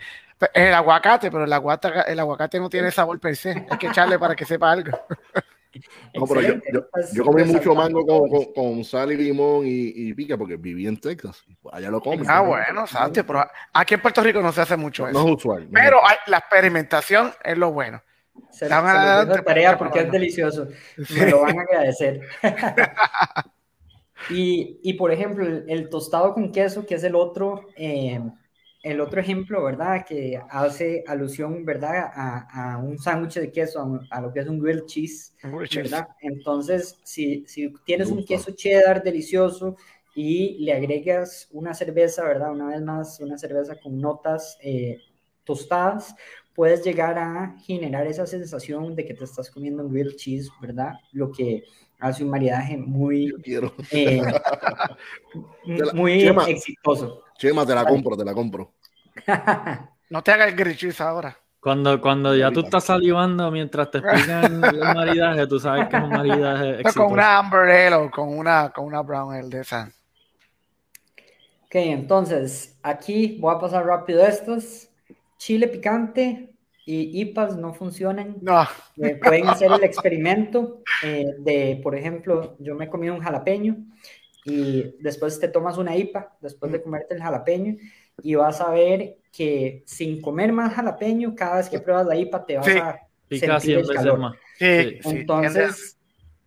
el aguacate, pero el aguacate, el aguacate no tiene sabor per se. Hay que echarle para que sepa algo. No, pero yo, yo, yo comí mucho mango con, con, con, sal y limón y, y, pica porque viví en Texas. Allá lo comen. Ah, bueno, Santi, pero aquí en Puerto Rico no se hace mucho eso. No es usual. No pero hay, la experimentación es lo bueno. Se, se lo tarea porque es delicioso. Me lo van a agradecer. y, y, por ejemplo, el, el, tostado con queso, que es el otro, eh, el otro ejemplo, ¿verdad? Que hace alusión, ¿verdad? A, a un sándwich de queso, a, a, lo que es un grilled cheese, ¿verdad? Entonces, si, si tienes un queso cheddar delicioso y le agregas una cerveza, ¿verdad? Una vez más, una cerveza con notas eh, tostadas, puedes llegar a generar esa sensación de que te estás comiendo un grilled cheese, ¿verdad? Lo que hace un maridaje muy, eh, muy Chema, exitoso. Chema, te la compro, te la compro. no te hagas el cheese ahora. Cuando, cuando ya tú estás salivando mientras te explican el maridaje, tú sabes que es un maridaje exitoso. Con una Amber Ale o con una, con una Brown Ale de esa. Ok, entonces, aquí voy a pasar rápido estos. Chile picante y IPAs no funcionan. No. Eh, pueden hacer el experimento eh, de, por ejemplo, yo me he comido un jalapeño y después te tomas una IPA, después de comerte el jalapeño, y vas a ver que sin comer más jalapeño, cada vez que pruebas la IPA te vas sí. a Pica sentir el calor. Sí, Entonces,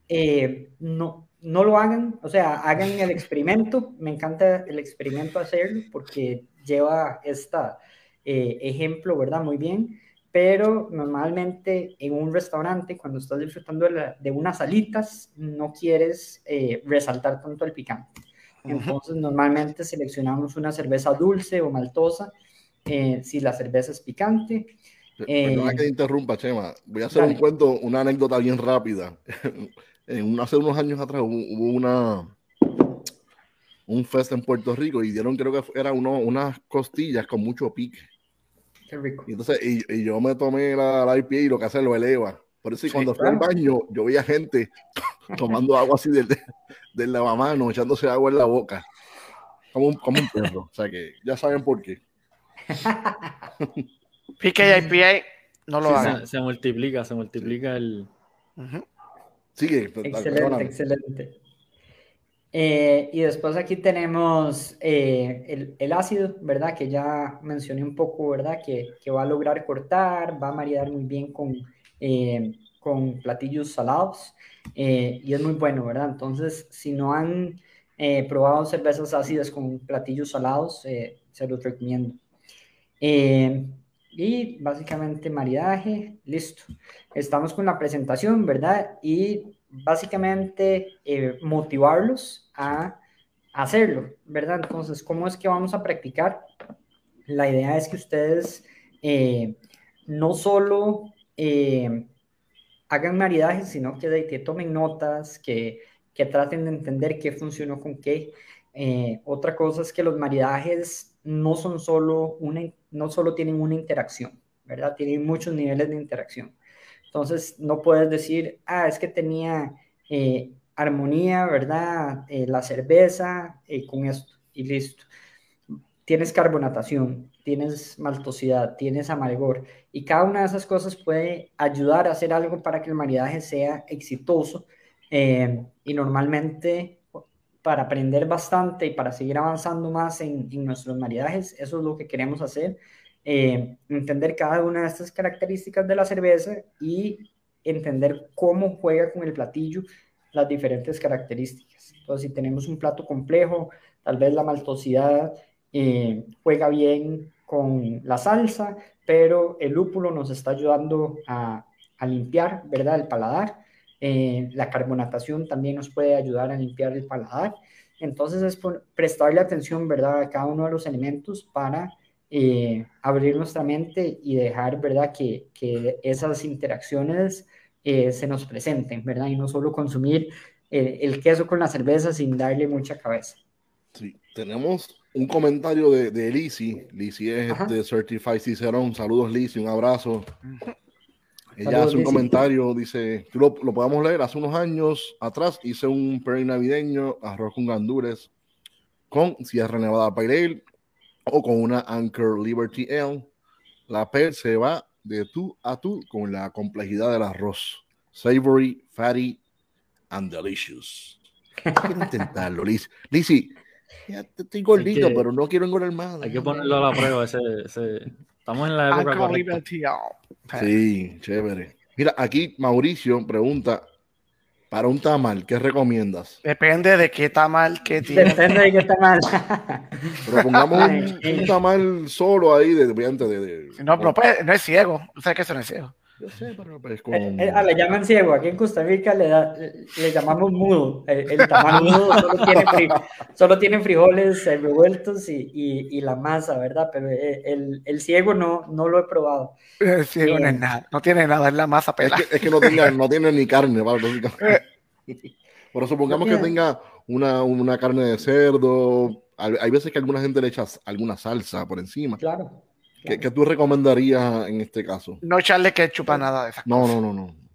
eh, no, no lo hagan, o sea, hagan el experimento. Me encanta el experimento hacerlo porque lleva esta eh, ejemplo, ¿verdad? Muy bien. Pero normalmente en un restaurante, cuando estás disfrutando de, la, de unas alitas, no quieres eh, resaltar tanto el picante. Entonces, normalmente seleccionamos una cerveza dulce o maltosa eh, si la cerveza es picante. Perdona que te interrumpa, Chema. Voy a hacer dale. un cuento, una anécdota bien rápida. en un, hace unos años atrás hubo, hubo, una un fest en Puerto Rico y dieron, creo que era uno, unas costillas con mucho pique. Qué rico. Y entonces, y, y yo me tomé la, la IPA y lo que hace lo eleva. Por eso, sí, cuando fui claro. al baño, yo veía gente tomando agua así del, del lavamano, echándose agua en la boca. Como un, como un perro. O sea que ya saben por qué. PK y IPA no lo sí, hagan. Se, se, multiplica, se multiplica el. Uh -huh. Sigue. Excelente, excelente. Eh, y después aquí tenemos eh, el, el, ácido, ¿verdad? Que ya mencioné un poco, ¿verdad? Que, que va a lograr cortar, va a maridar muy bien con, eh, con platillos salados y es muy bueno, ¿verdad? Entonces, si no han probado cervezas ácidas con platillos salados, se los recomiendo. y básicamente maridaje, listo. Estamos con la presentación, ¿verdad? Y básicamente eh, motivarlos a hacerlo, ¿verdad? Entonces, ¿cómo es que vamos a practicar? La idea es que ustedes eh, no solo eh, hagan maridajes, sino que, que tomen notas, que, que, traten de entender qué funcionó con qué. otra cosa es que los maridajes no son solo una, no solo tienen una interacción, ¿verdad? Tienen muchos niveles de interacción. Entonces, no puedes decir, ah, es que tenía eh, armonía, ¿verdad? Eh, la cerveza eh, con esto y listo. Tienes carbonatación, tienes maltosidad, tienes amargor y cada una de esas cosas puede ayudar a hacer algo para que el maridaje sea exitoso y normalmente para aprender bastante y para seguir avanzando más en, en nuestros maridajes, eso es lo que queremos hacer eh, entender cada una de estas características de la cerveza y entender cómo juega con el platillo las diferentes características. Entonces, si tenemos un plato complejo, tal vez la maltosidad eh, juega bien con la salsa, pero el lúpulo nos está ayudando a, a limpiar, ¿verdad?, el paladar. Eh, la carbonatación también nos puede ayudar a limpiar el paladar. Entonces es prestarle atención, ¿verdad?, a cada uno de los elementos para eh, abrir nuestra mente y dejar, ¿verdad?, que, que esas interacciones eh, se nos presenten, ¿verdad? Y no solo consumir eh, el queso con la cerveza sin darle mucha cabeza. Sí, tenemos un comentario de, de Lizzie. Lizzie es de Certified Cicerón. Saludos, Lizzie, un abrazo. Ella hace un comentario, dice, lo, lo, podemos leer, hace unos años atrás hice un pre navideño, arroz con gandures, con Sierra Nevada Pale o con una Anchor Liberty Ale. La P se va de tú a tú con la complejidad del arroz. Savory, fatty and delicious. Quiero intentarlo, Liz. Lizzy, ya estoy gordito, pero no quiero engordar más. Hay que ponerlo a la prueba. Ese, ese... Estamos en la época. Sí, chévere. Mira, aquí Mauricio pregunta: para un tamal, ¿qué recomiendas? Depende de qué tamal que tiene. Depende de qué tamal. Pero pongamos un, tamal solo ahí de, de, de, No, pero pues, no es ciego. ¿Usted sabes que eso no es ciego. Yo sé, pero pues como... Eh, eh, ah, le llaman ciego. Aquí en Costa Rica le, da, le llamamos mudo. El, el tamal mudo solo tiene, solo tiene frijoles eh, revueltos y, y, y, la masa, ¿verdad? Pero el, el, ciego no, no lo he probado. El ciego no es nada. No tiene nada, es la masa. Es que, es que no, tenga, no tiene ni carne, ¿vale? Pero supongamos que tenga una, una carne de cerdo. Hay veces que alguna gente le echa alguna salsa por encima. Claro. ¿Qué, ¿Qué, tú recomendarías en este caso? No echarle ketchup a nada de esas No, no, no, no.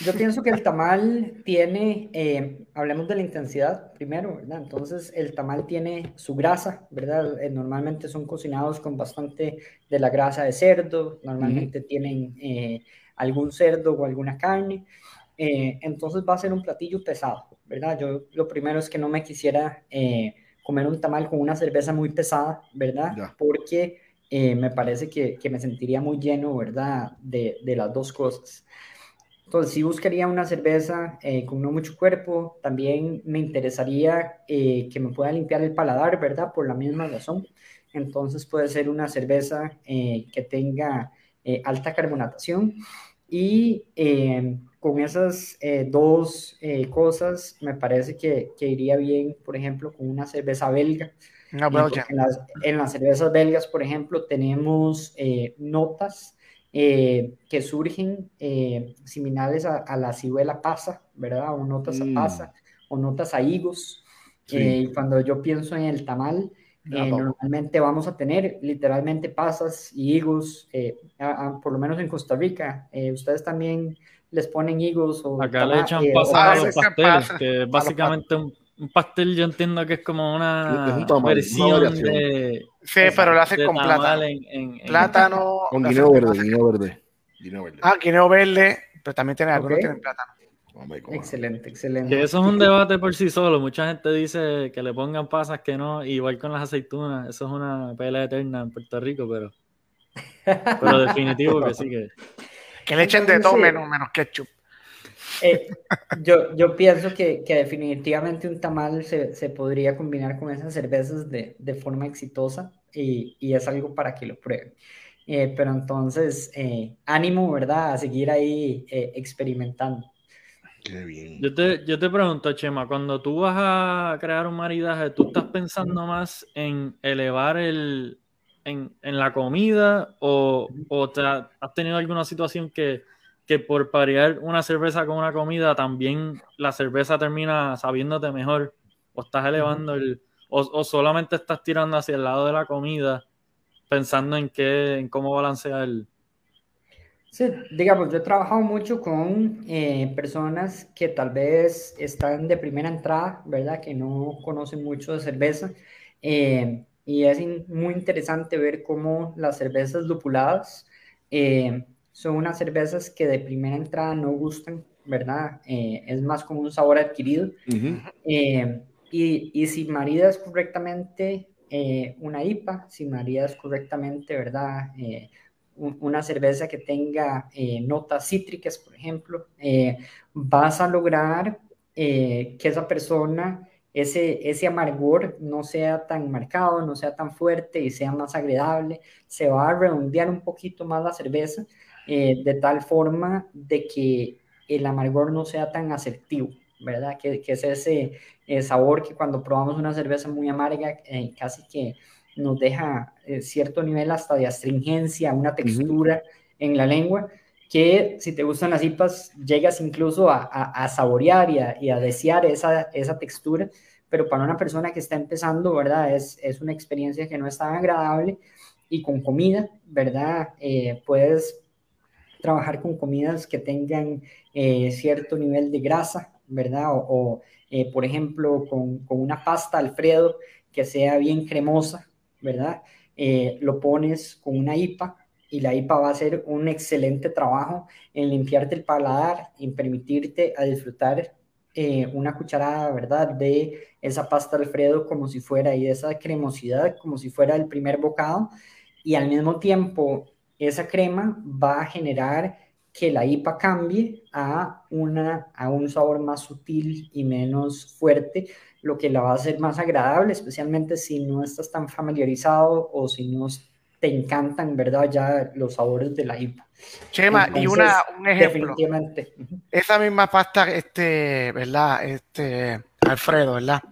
Yo pienso que el tamal tiene, eh, hablemos de la intensidad primero, ¿verdad? Entonces el tamal tiene su grasa, ¿verdad? Eh, normalmente son cocinados con bastante de la grasa de cerdo, normalmente tienen eh, algún cerdo o alguna carne, entonces va a ser un platillo pesado, ¿verdad? Yo lo primero es que no me quisiera comer un tamal con una cerveza muy pesada, ¿verdad? Porque eh, me parece que, que, me sentiría muy lleno, ¿verdad? De, de, las dos cosas. Entonces, si buscaría una cerveza eh, con no mucho cuerpo, también me interesaría eh, que me pueda limpiar el paladar, ¿verdad? Por la misma razón. Entonces, puede ser una cerveza que tenga alta carbonatación y con esas dos cosas me parece que, que iría bien, por ejemplo, con una cerveza belga en, las, en, las, cervezas belgas, por ejemplo, tenemos eh, notas eh, que surgen eh, similares a, la ciruela pasa, ¿verdad? O notas a mm. pasa, o notas a higos. y cuando yo pienso en el tamal, normalmente vamos a tener literalmente pasas y higos, por lo menos en Costa Rica. ustedes también les ponen higos o... Acá le echan pasas a los pasteles, que básicamente un un pastel yo entiendo que es como una versión de... Sí, pero lo hace con plátano. plátano. Con guineo verde, guineo verde, verde. Ah, guineo verde, pero también tiene algunos tienen plátano. Excelente, excelente. Que eso es un debate por sí solo. Mucha gente dice que le pongan pasas, que no, igual con las aceitunas. Eso es una pelea eterna en Puerto Rico, pero, pero definitivo que sí que. Que le echen de todo menos, menos ketchup. Eh, yo, yo pienso que, que definitivamente un tamal se, se, podría combinar con esas cervezas de, de forma exitosa y, y, es algo para que lo prueben. Eh, pero entonces, eh, ánimo, ¿verdad? A seguir ahí experimentando. Qué bien. Yo te, yo te pregunto, Chema, cuando tú vas a crear un maridaje, ¿tú estás pensando más en elevar el, en, en la comida o, o te has tenido alguna situación que que por parear una cerveza con una comida, también la cerveza termina sabiéndote mejor, o estás elevando el, o, solamente estás tirando hacia el lado de la comida, pensando en qué, en cómo balancear el. Sí, digamos, yo he trabajado mucho con eh, personas que tal vez están de primera entrada, ¿verdad? Que no conocen mucho de cerveza. Eh, y es muy interesante ver cómo las cervezas lupuladas eh, son unas cervezas que de primera entrada no gustan, ¿verdad? Eh, es más como un sabor adquirido. Eh, y, y, si maridas correctamente eh, una IPA, si maridas correctamente, ¿verdad? una cerveza que tenga notas cítricas, por ejemplo, vas a lograr que esa persona, ese, ese amargor no sea tan marcado, no sea tan fuerte y sea más agradable, se va a redondear un poquito más la cerveza eh, de tal forma de que el amargor no sea tan asertivo, ¿verdad? Que, que es ese eh, sabor que cuando probamos una cerveza muy amarga, eh, casi que nos deja eh, cierto nivel hasta de astringencia, una textura en la lengua, que si te gustan las IPAs, llegas incluso a, a, saborear y a, y a, desear esa, esa textura, pero para una persona que está empezando, ¿verdad? Es, es una experiencia que no es tan agradable y con comida, ¿verdad? puedes trabajar con comidas que tengan cierto nivel de grasa, ¿verdad? O, eh, por ejemplo, con, con, una pasta Alfredo que sea bien cremosa, ¿verdad? Eh, lo pones con una IPA y la IPA va a hacer un excelente trabajo en limpiarte el paladar, en permitirte a disfrutar eh, una cucharada, ¿verdad? De esa pasta Alfredo como si fuera y esa cremosidad como si fuera el primer bocado y al mismo tiempo esa crema va a generar que la IPA cambie a, una, a un sabor más sutil y menos fuerte, lo que la va a hacer más agradable, especialmente si no estás tan familiarizado o si no te encantan, ¿verdad? Ya los sabores de la IPA. Chema, y una, un ejemplo. Definitivamente. Esa misma pasta, este, ¿verdad? Este, Alfredo, ¿verdad?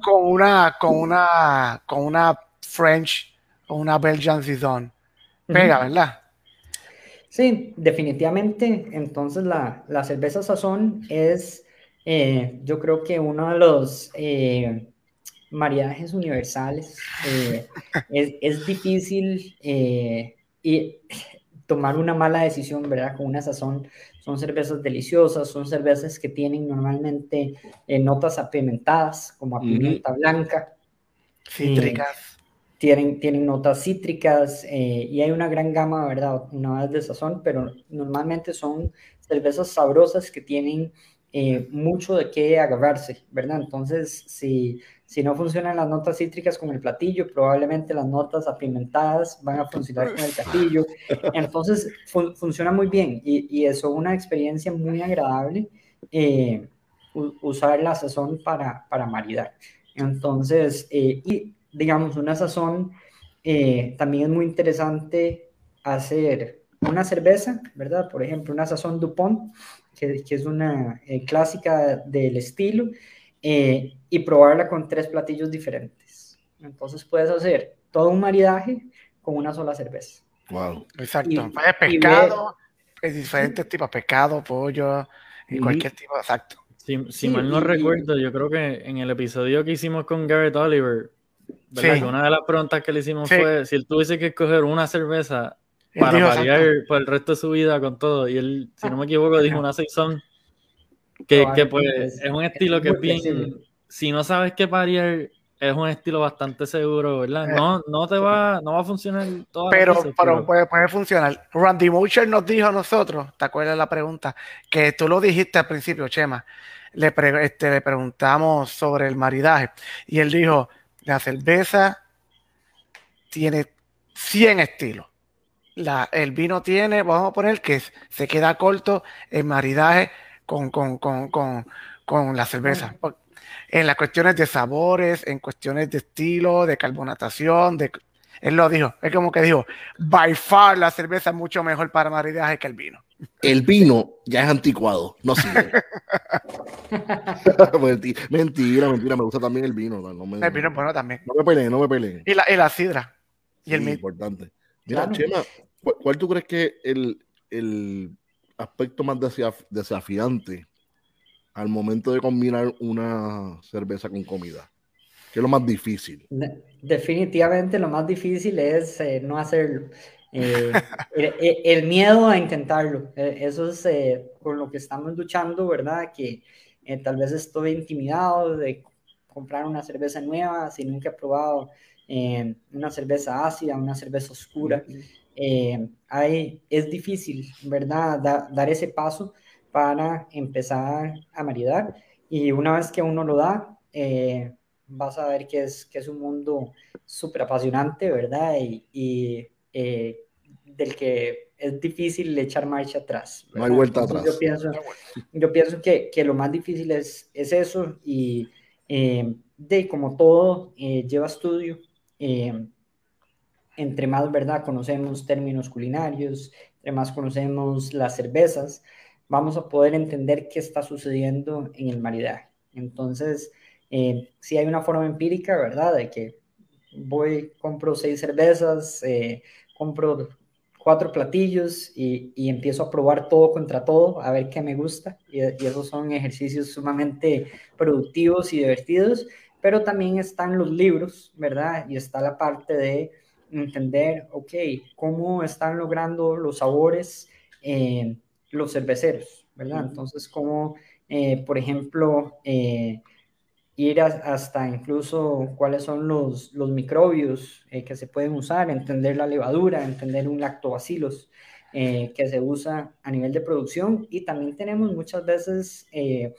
Con una, con una, con una French o una Belgian Saison. Pega, ¿verdad? Sí, definitivamente. Entonces la, la cerveza sazón es, eh, yo creo que uno de los eh, maridajes universales. Eh, es, es, difícil y tomar una mala decisión, ¿verdad? Con una sazón. Son cervezas deliciosas, son cervezas que tienen normalmente notas apimentadas, como a pimienta blanca. Cítricas tienen, tienen notas cítricas eh, y hay una gran gama, ¿verdad? Una vez de sazón, pero normalmente son cervezas sabrosas que tienen eh, mucho de qué agarrarse, ¿verdad? Entonces, si, si no funcionan las notas cítricas con el platillo, probablemente las notas apimentadas van a funcionar con el platillo. Entonces, funciona muy bien y, y es una experiencia muy agradable eh, usar la sazón para, para maridar. Entonces, y digamos, una sazón, eh, también es muy interesante hacer una cerveza, ¿verdad? Por ejemplo, una sazón Dupont, que, que es una eh, clásica del estilo, eh, y probarla con tres platillos diferentes. Entonces puedes hacer todo un maridaje con una sola cerveza. Wow. Exacto. Y, pescado, es diferentes tipos, pescado, pollo, y cualquier tipo, exacto. Si, mal no recuerdo, yo creo que en el episodio que hicimos con Garrett Oliver, una de las preguntas que le hicimos fue si él tuviese que escoger una cerveza para variar por el resto de su vida con todo. Y él, si no me equivoco, dijo una Saison. Que, que pues es un estilo que es bien. Si no sabes qué variar, es un estilo bastante seguro, ¿verdad? Eh. No, no te va, no va a funcionar todo. Pero, pero, Puede, puede, funcionar. Randy Moucher nos dijo a nosotros, ¿te acuerdas la pregunta? Que tú lo dijiste al principio, Chema. Le, este, le preguntamos sobre el maridaje. Y él dijo: la cerveza tiene 100 estilos. La, el vino tiene, vamos a poner que se queda corto en maridaje con, con, la cerveza. En las cuestiones de sabores, en cuestiones de estilo, de carbonatación, de, él lo dijo, es como que dijo, by far la cerveza es mucho mejor para maridaje que el vino. El vino ya es anticuado, no sirve. mentira, mentira, me gusta también el vino. No, me, el vino bueno también. No me peleen, no me peleen. Y la, y la sidra. Y el importante. Mira, Chema, ¿cuál, tú crees que el, el aspecto más desafiante al momento de combinar una cerveza con comida? ¿Qué es lo más difícil? Definitivamente lo más difícil es eh, no hacerlo. Eh, el, miedo a intentarlo, eh, eso es eh, con lo que estamos luchando, ¿verdad? Que tal vez estoy intimidado de comprar una cerveza nueva si nunca he probado una cerveza ácida, una cerveza oscura. hay, es difícil, ¿verdad? dar ese paso para empezar a maridar y una vez que uno lo da, vas a ver que es, que es un mundo súper apasionante, ¿verdad? y eh, del que es difícil echar marcha atrás. No hay vuelta atrás. Yo pienso, yo pienso que, que, lo más difícil es, es eso y eh, de como todo eh, lleva estudio. entre más, ¿verdad? Conocemos términos culinarios, entre más conocemos las cervezas, vamos a poder entender qué está sucediendo en el maridaje. Entonces, eh, si hay una forma empírica, ¿verdad? De que voy, compro seis cervezas, eh, compro cuatro platillos y, y, empiezo a probar todo contra todo, a ver qué me gusta. Y, y, esos son ejercicios sumamente productivos y divertidos, pero también están los libros, ¿verdad? Y está la parte de entender, ok, cómo están logrando los sabores eh, los cerveceros, ¿verdad? Entonces, cómo, eh, por ejemplo, eh, ir hasta incluso cuáles son los, los microbios eh, que se pueden usar, entender la levadura, entender un lactobacillus eh, que se usa a nivel de producción y también tenemos muchas veces eh,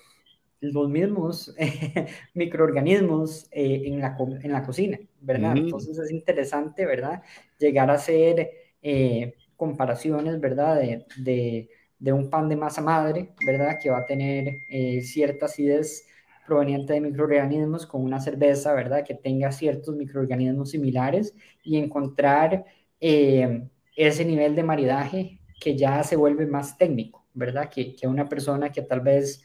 los mismos microorganismos en, la, en la cocina, ¿verdad? Entonces es interesante, ¿verdad? Llegar a hacer comparaciones, ¿verdad? De, de, de, un pan de masa madre, ¿verdad? Que va a tener cierta acidez proveniente de microorganismos con una cerveza, ¿verdad? Que tenga ciertos microorganismos similares y encontrar eh, ese nivel de maridaje que ya se vuelve más técnico, ¿verdad? Que, que una persona que tal vez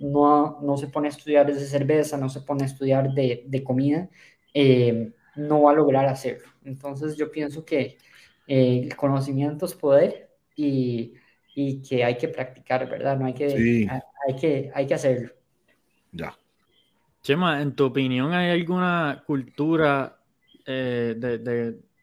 no, no, se pone a estudiar de cerveza, no se pone a estudiar de, de comida, eh, no va a lograr hacerlo. Entonces yo pienso que eh, el conocimiento es poder y, y, que hay que practicar, ¿verdad? No hay que, hay, que, hay que hacerlo. Ya. Chema, en tu opinión, ¿hay alguna cultura eh,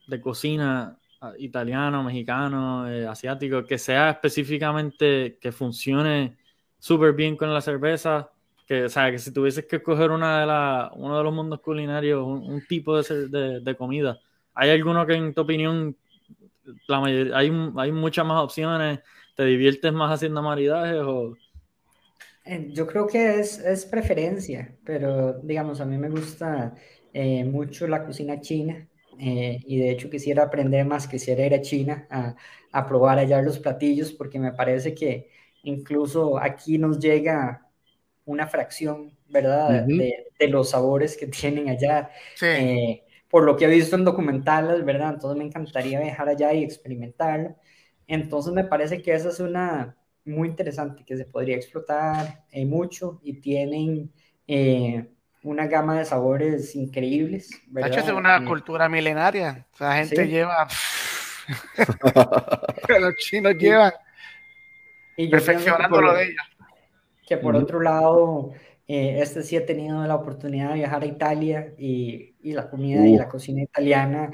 de, cocina ah, italiano, mexicano, eh, asiático, que sea específicamente que funcione súper bien con la cerveza? Que, o sea, que si tuvieses que escoger una de la, uno de los mundos culinarios, un, tipo de, de, comida, ¿hay alguno que en tu opinión la hay, hay muchas más opciones? ¿Te diviertes más haciendo maridajes o yo creo que es, es, preferencia, pero digamos, a mí me gusta eh, mucho la cocina china eh, y de hecho quisiera aprender más, quisiera ir a China a, a, probar allá los platillos porque me parece que incluso aquí nos llega una fracción, ¿verdad? de, de, los sabores que tienen allá. Sí. por lo que he visto en documentales, ¿verdad? Entonces me encantaría viajar allá y experimentarlo. Entonces me parece que esa es una, muy interesante que se podría explotar eh, mucho y tienen eh, una gama de sabores increíbles. ¿verdad? es una eh, cultura milenaria. O sea, la gente lleva. los chinos llevan. Y perfeccionando lo de ellos. Que por otro lado, este sí ha tenido la oportunidad de viajar a Italia y, y la comida y la cocina italiana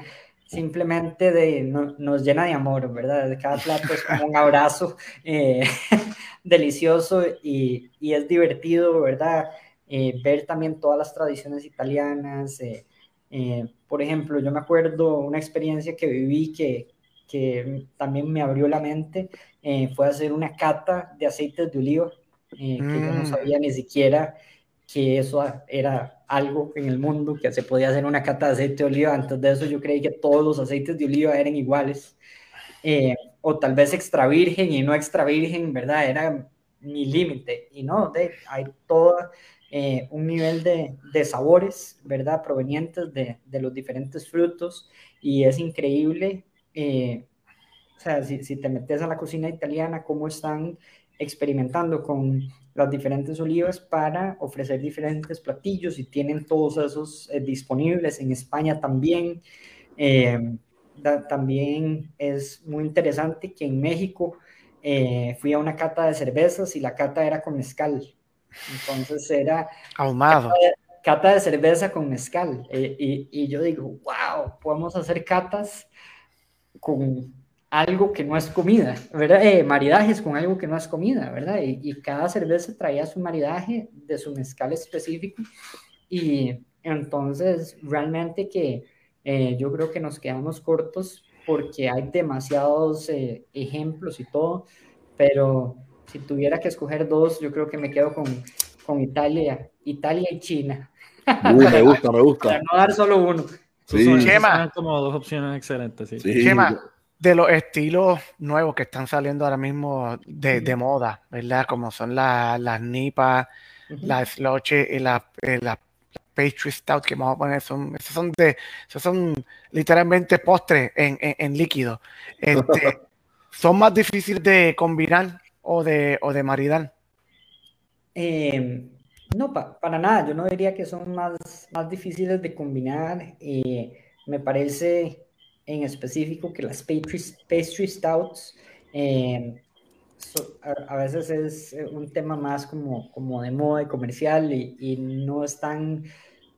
simplemente de, nos llena de amor, ¿verdad? Cada plato es como un abrazo eh, delicioso y, y, es divertido, ¿verdad? Eh, ver también todas las tradiciones italianas. Eh, por ejemplo, yo me acuerdo una experiencia que viví que, que también me abrió la mente, fue hacer una cata de aceites de oliva, que yo no mm. sabía ni siquiera que eso era algo en el mundo, que se podía hacer una cata de aceite de oliva. Antes de eso yo creí que todos los aceites de oliva eran iguales. Eh, o tal vez extra virgen y no extra virgen, ¿verdad? Era mi límite. Y no, de, hay todo eh, un nivel de, de, sabores, ¿verdad? Provenientes de, de, los diferentes frutos. Y es increíble, eh, o sea, si, si, te metes a la cocina italiana, cómo están experimentando con las diferentes olivas para ofrecer diferentes platillos y tienen todos esos eh, disponibles en España también. Eh, también es muy interesante que en México eh, fui a una cata de cervezas y la cata era con mezcal. Entonces era... Ahumado. Cata de, cerveza con mezcal. y, y yo digo, wow, podemos hacer catas con algo que no es comida, ¿verdad? Eh, maridajes con algo que no es comida, ¿verdad? Y, cada cerveza traía su maridaje de su mezcal específico. Y entonces, realmente que eh, yo creo que nos quedamos cortos porque hay demasiados eh, ejemplos y todo, pero si tuviera que escoger dos, yo creo que me quedo con, con Italia, Italia y China. Uy, me gusta, me gusta. Para no dar solo uno. Sí. Chema. como dos opciones excelentes, sí. sí. Chema, de los estilos nuevos que están saliendo ahora mismo de, de moda, ¿verdad? Como son las nipas, las sloche y las la pastry stout que vamos a poner, son, esos son, de, esos son literalmente postres en, en, líquido. Este, son más difíciles de combinar o de, o de maridal? Eh, no, para nada. Yo no diría que son más, más difíciles de combinar. Eh, me parece en específico que las pastry, pastry stouts eh, a, veces es un tema más como, como de moda y comercial y, y no están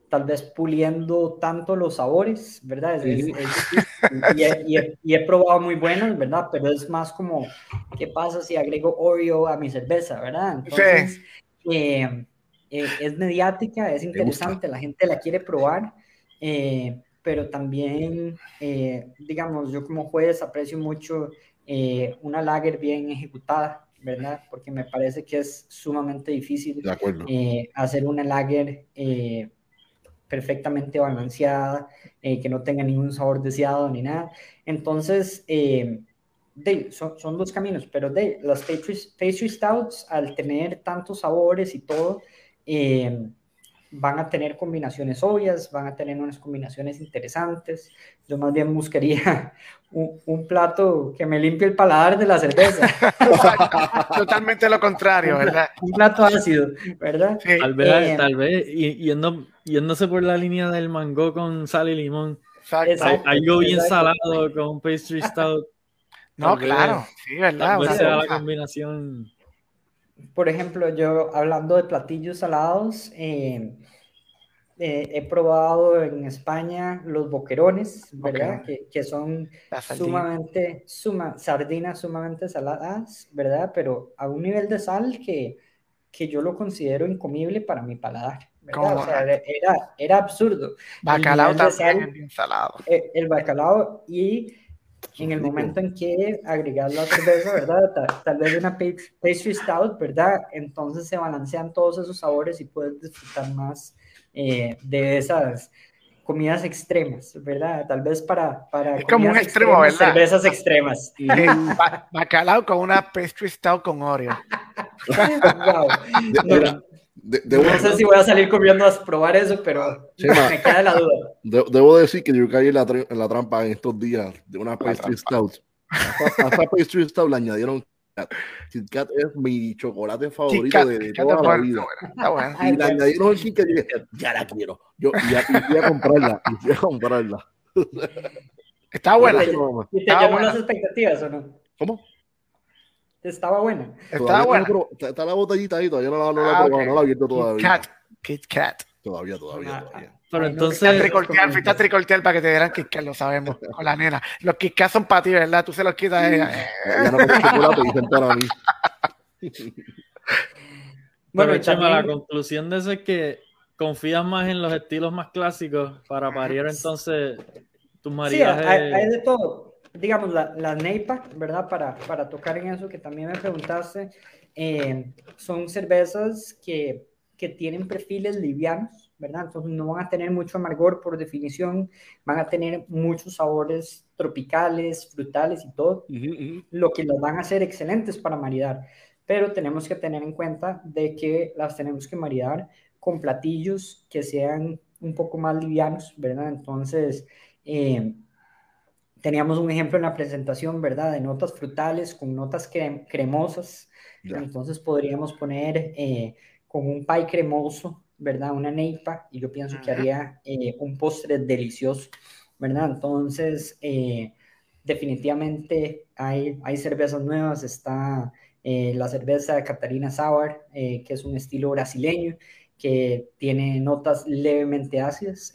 tal vez puliendo tanto los sabores, ¿verdad? y, he, probado muy buenos, ¿verdad? Pero es más como, ¿qué pasa si agrego Oreo a mi cerveza, ¿verdad? Entonces, eh, eh, es mediática, es interesante, la gente la quiere probar, eh, pero también, digamos, yo como juez aprecio mucho una lager bien ejecutada, ¿verdad? Porque me parece que es sumamente difícil hacer una lager perfectamente balanceada, eh, que no tenga ningún sabor deseado ni nada. Entonces, eh, son, son, dos caminos, pero de las pastry, stouts, al tener tantos sabores y todo, eh, van a tener combinaciones obvias, van a tener unas combinaciones interesantes. Yo más bien buscaría un, plato que me limpie el paladar de la cerveza. Totalmente lo contrario, ¿verdad? un plato ácido, ¿verdad? Tal vez, eh, tal vez yendo, yéndose por la línea del mango con sal y limón. algo bien salado con pastry stout. No, claro, sí, ¿verdad? Tal sea la combinación por ejemplo, yo hablando de platillos salados, eh, eh, he probado en España los boquerones, ¿verdad? Que, son sumamente, suma, sardinas sumamente saladas, ¿verdad? Pero a un nivel de sal que, que yo lo considero incomible para mi paladar. O sea, era, era absurdo. Bacalao también salado. Eh, el bacalao y en el momento en que agregas la cerveza, ¿verdad? Tal, vez una pastry stout, ¿verdad? Entonces se balancean todos esos sabores y puedes disfrutar más eh, de esas comidas extremas, ¿verdad? Tal vez para... para es como un extremo, ¿verdad? Cervezas extremas. bacalao con una pastry stout con Oreo. wow. no sé si voy a salir comiendo a probar eso, pero me queda la duda. debo decir que yo caí en la, en la, trampa en estos días de una pastry stout. A esa pastry stout le añadieron Kit Kat es mi chocolate favorito de, toda la vida. Y le añadieron el Kit Kat y dije, ya la quiero. Yo ya voy a comprarla, y a comprarla. Está buena. ¿Y te llamó las expectativas o no? ¿Cómo? Estaba buena. Estaba buena. está, la botellita ahí, todavía no la, no la, ah, no la he abierto todavía. Kit Kat. Kit Kat. Todavía, todavía, todavía. Pero entonces. Fuiste a tricoltear para que te dieran Kit Kat, lo sabemos, con la nena. Los Kit Kat son para ti, ¿verdad? Tú se los quitas a ella. Ya no me chocolate y sentar a mí. Bueno, Chema, la conclusión de eso es que confías más en los estilos más clásicos para parir entonces tus maridajes. Sí, hay de todo digamos, la, la NEIPA, ¿verdad? Para, para tocar en eso que también me preguntaste, eh, son cervezas que, que tienen perfiles livianos, ¿verdad? Entonces no van a tener mucho amargor por definición, van a tener muchos sabores tropicales, frutales y todo, lo que los van a hacer excelentes para maridar. Pero tenemos que tener en cuenta de que las tenemos que maridar con platillos que sean un poco más livianos, ¿verdad? Entonces, eh, teníamos un ejemplo en la presentación, ¿verdad? De notas frutales con notas cremosas. Entonces podríamos poner eh, con un pie cremoso, ¿verdad? Una neipa y yo pienso que haría eh, un postre delicioso, ¿verdad? Entonces, eh, definitivamente hay, hay cervezas nuevas. Está la cerveza de Catarina Sour, que es un estilo brasileño, que tiene notas levemente ácidas.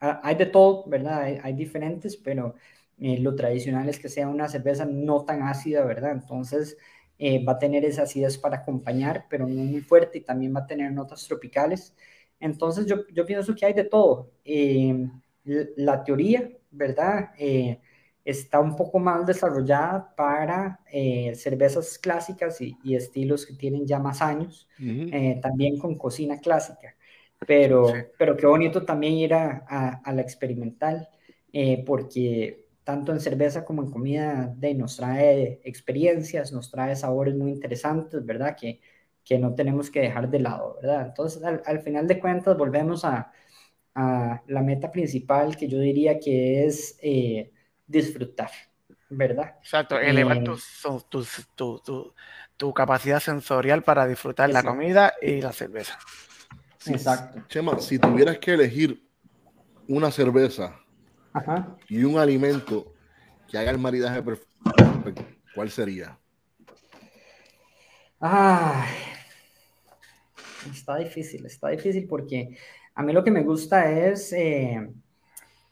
hay de todo, ¿verdad? Hay, hay diferentes, pero eh, lo tradicional es que sea una cerveza no tan ácida, ¿verdad? Entonces eh, va a tener esa acidez para acompañar, pero no muy fuerte y también va a tener notas tropicales. Entonces yo, yo pienso que hay de todo. Eh, la teoría, ¿verdad? está un poco más desarrollada para cervezas clásicas y, estilos que tienen ya más años, también con cocina clásica. Pero, pero qué bonito también ir a, a la experimental, porque tanto en cerveza como en comida, de, nos trae experiencias, nos trae sabores muy interesantes, ¿verdad? Que, que no tenemos que dejar de lado, ¿verdad? Entonces, al, final de cuentas, volvemos a, a, la meta principal que yo diría que es eh, disfrutar, ¿verdad? Exacto, elevar eh, tus, tus, tu capacidad sensorial para disfrutar la comida y la cerveza. Exacto. Chema, si tuvieras que elegir una cerveza y un alimento que haga el maridaje perfecto, ¿cuál sería? está difícil, está difícil porque a mí lo que me gusta es eh,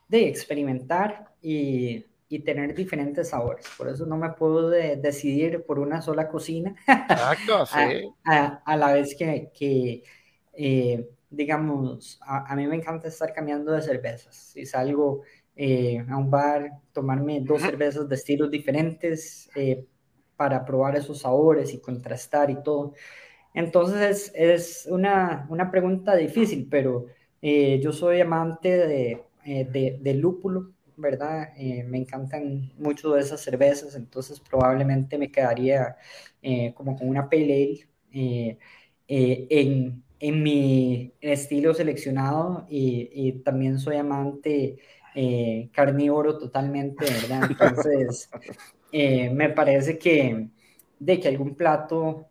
de experimentar y, y, tener diferentes sabores. Por eso no me puedo decidir por una sola cocina. Exacto, sí. a, la vez que, que eh, digamos, a, mí me encanta estar cambiando de cervezas. Si salgo eh, a un bar, tomarme dos cervezas de estilos diferentes para probar esos sabores y contrastar y todo. Entonces es, una, una, pregunta difícil, pero eh, yo soy amante de, eh, de, lúpulo, ¿verdad? Eh, me encantan mucho de esas cervezas, entonces probablemente me quedaría como con una pale ale en, en, mi estilo seleccionado y, y también soy amante carnívoro totalmente, ¿verdad? Entonces me parece que de que algún plato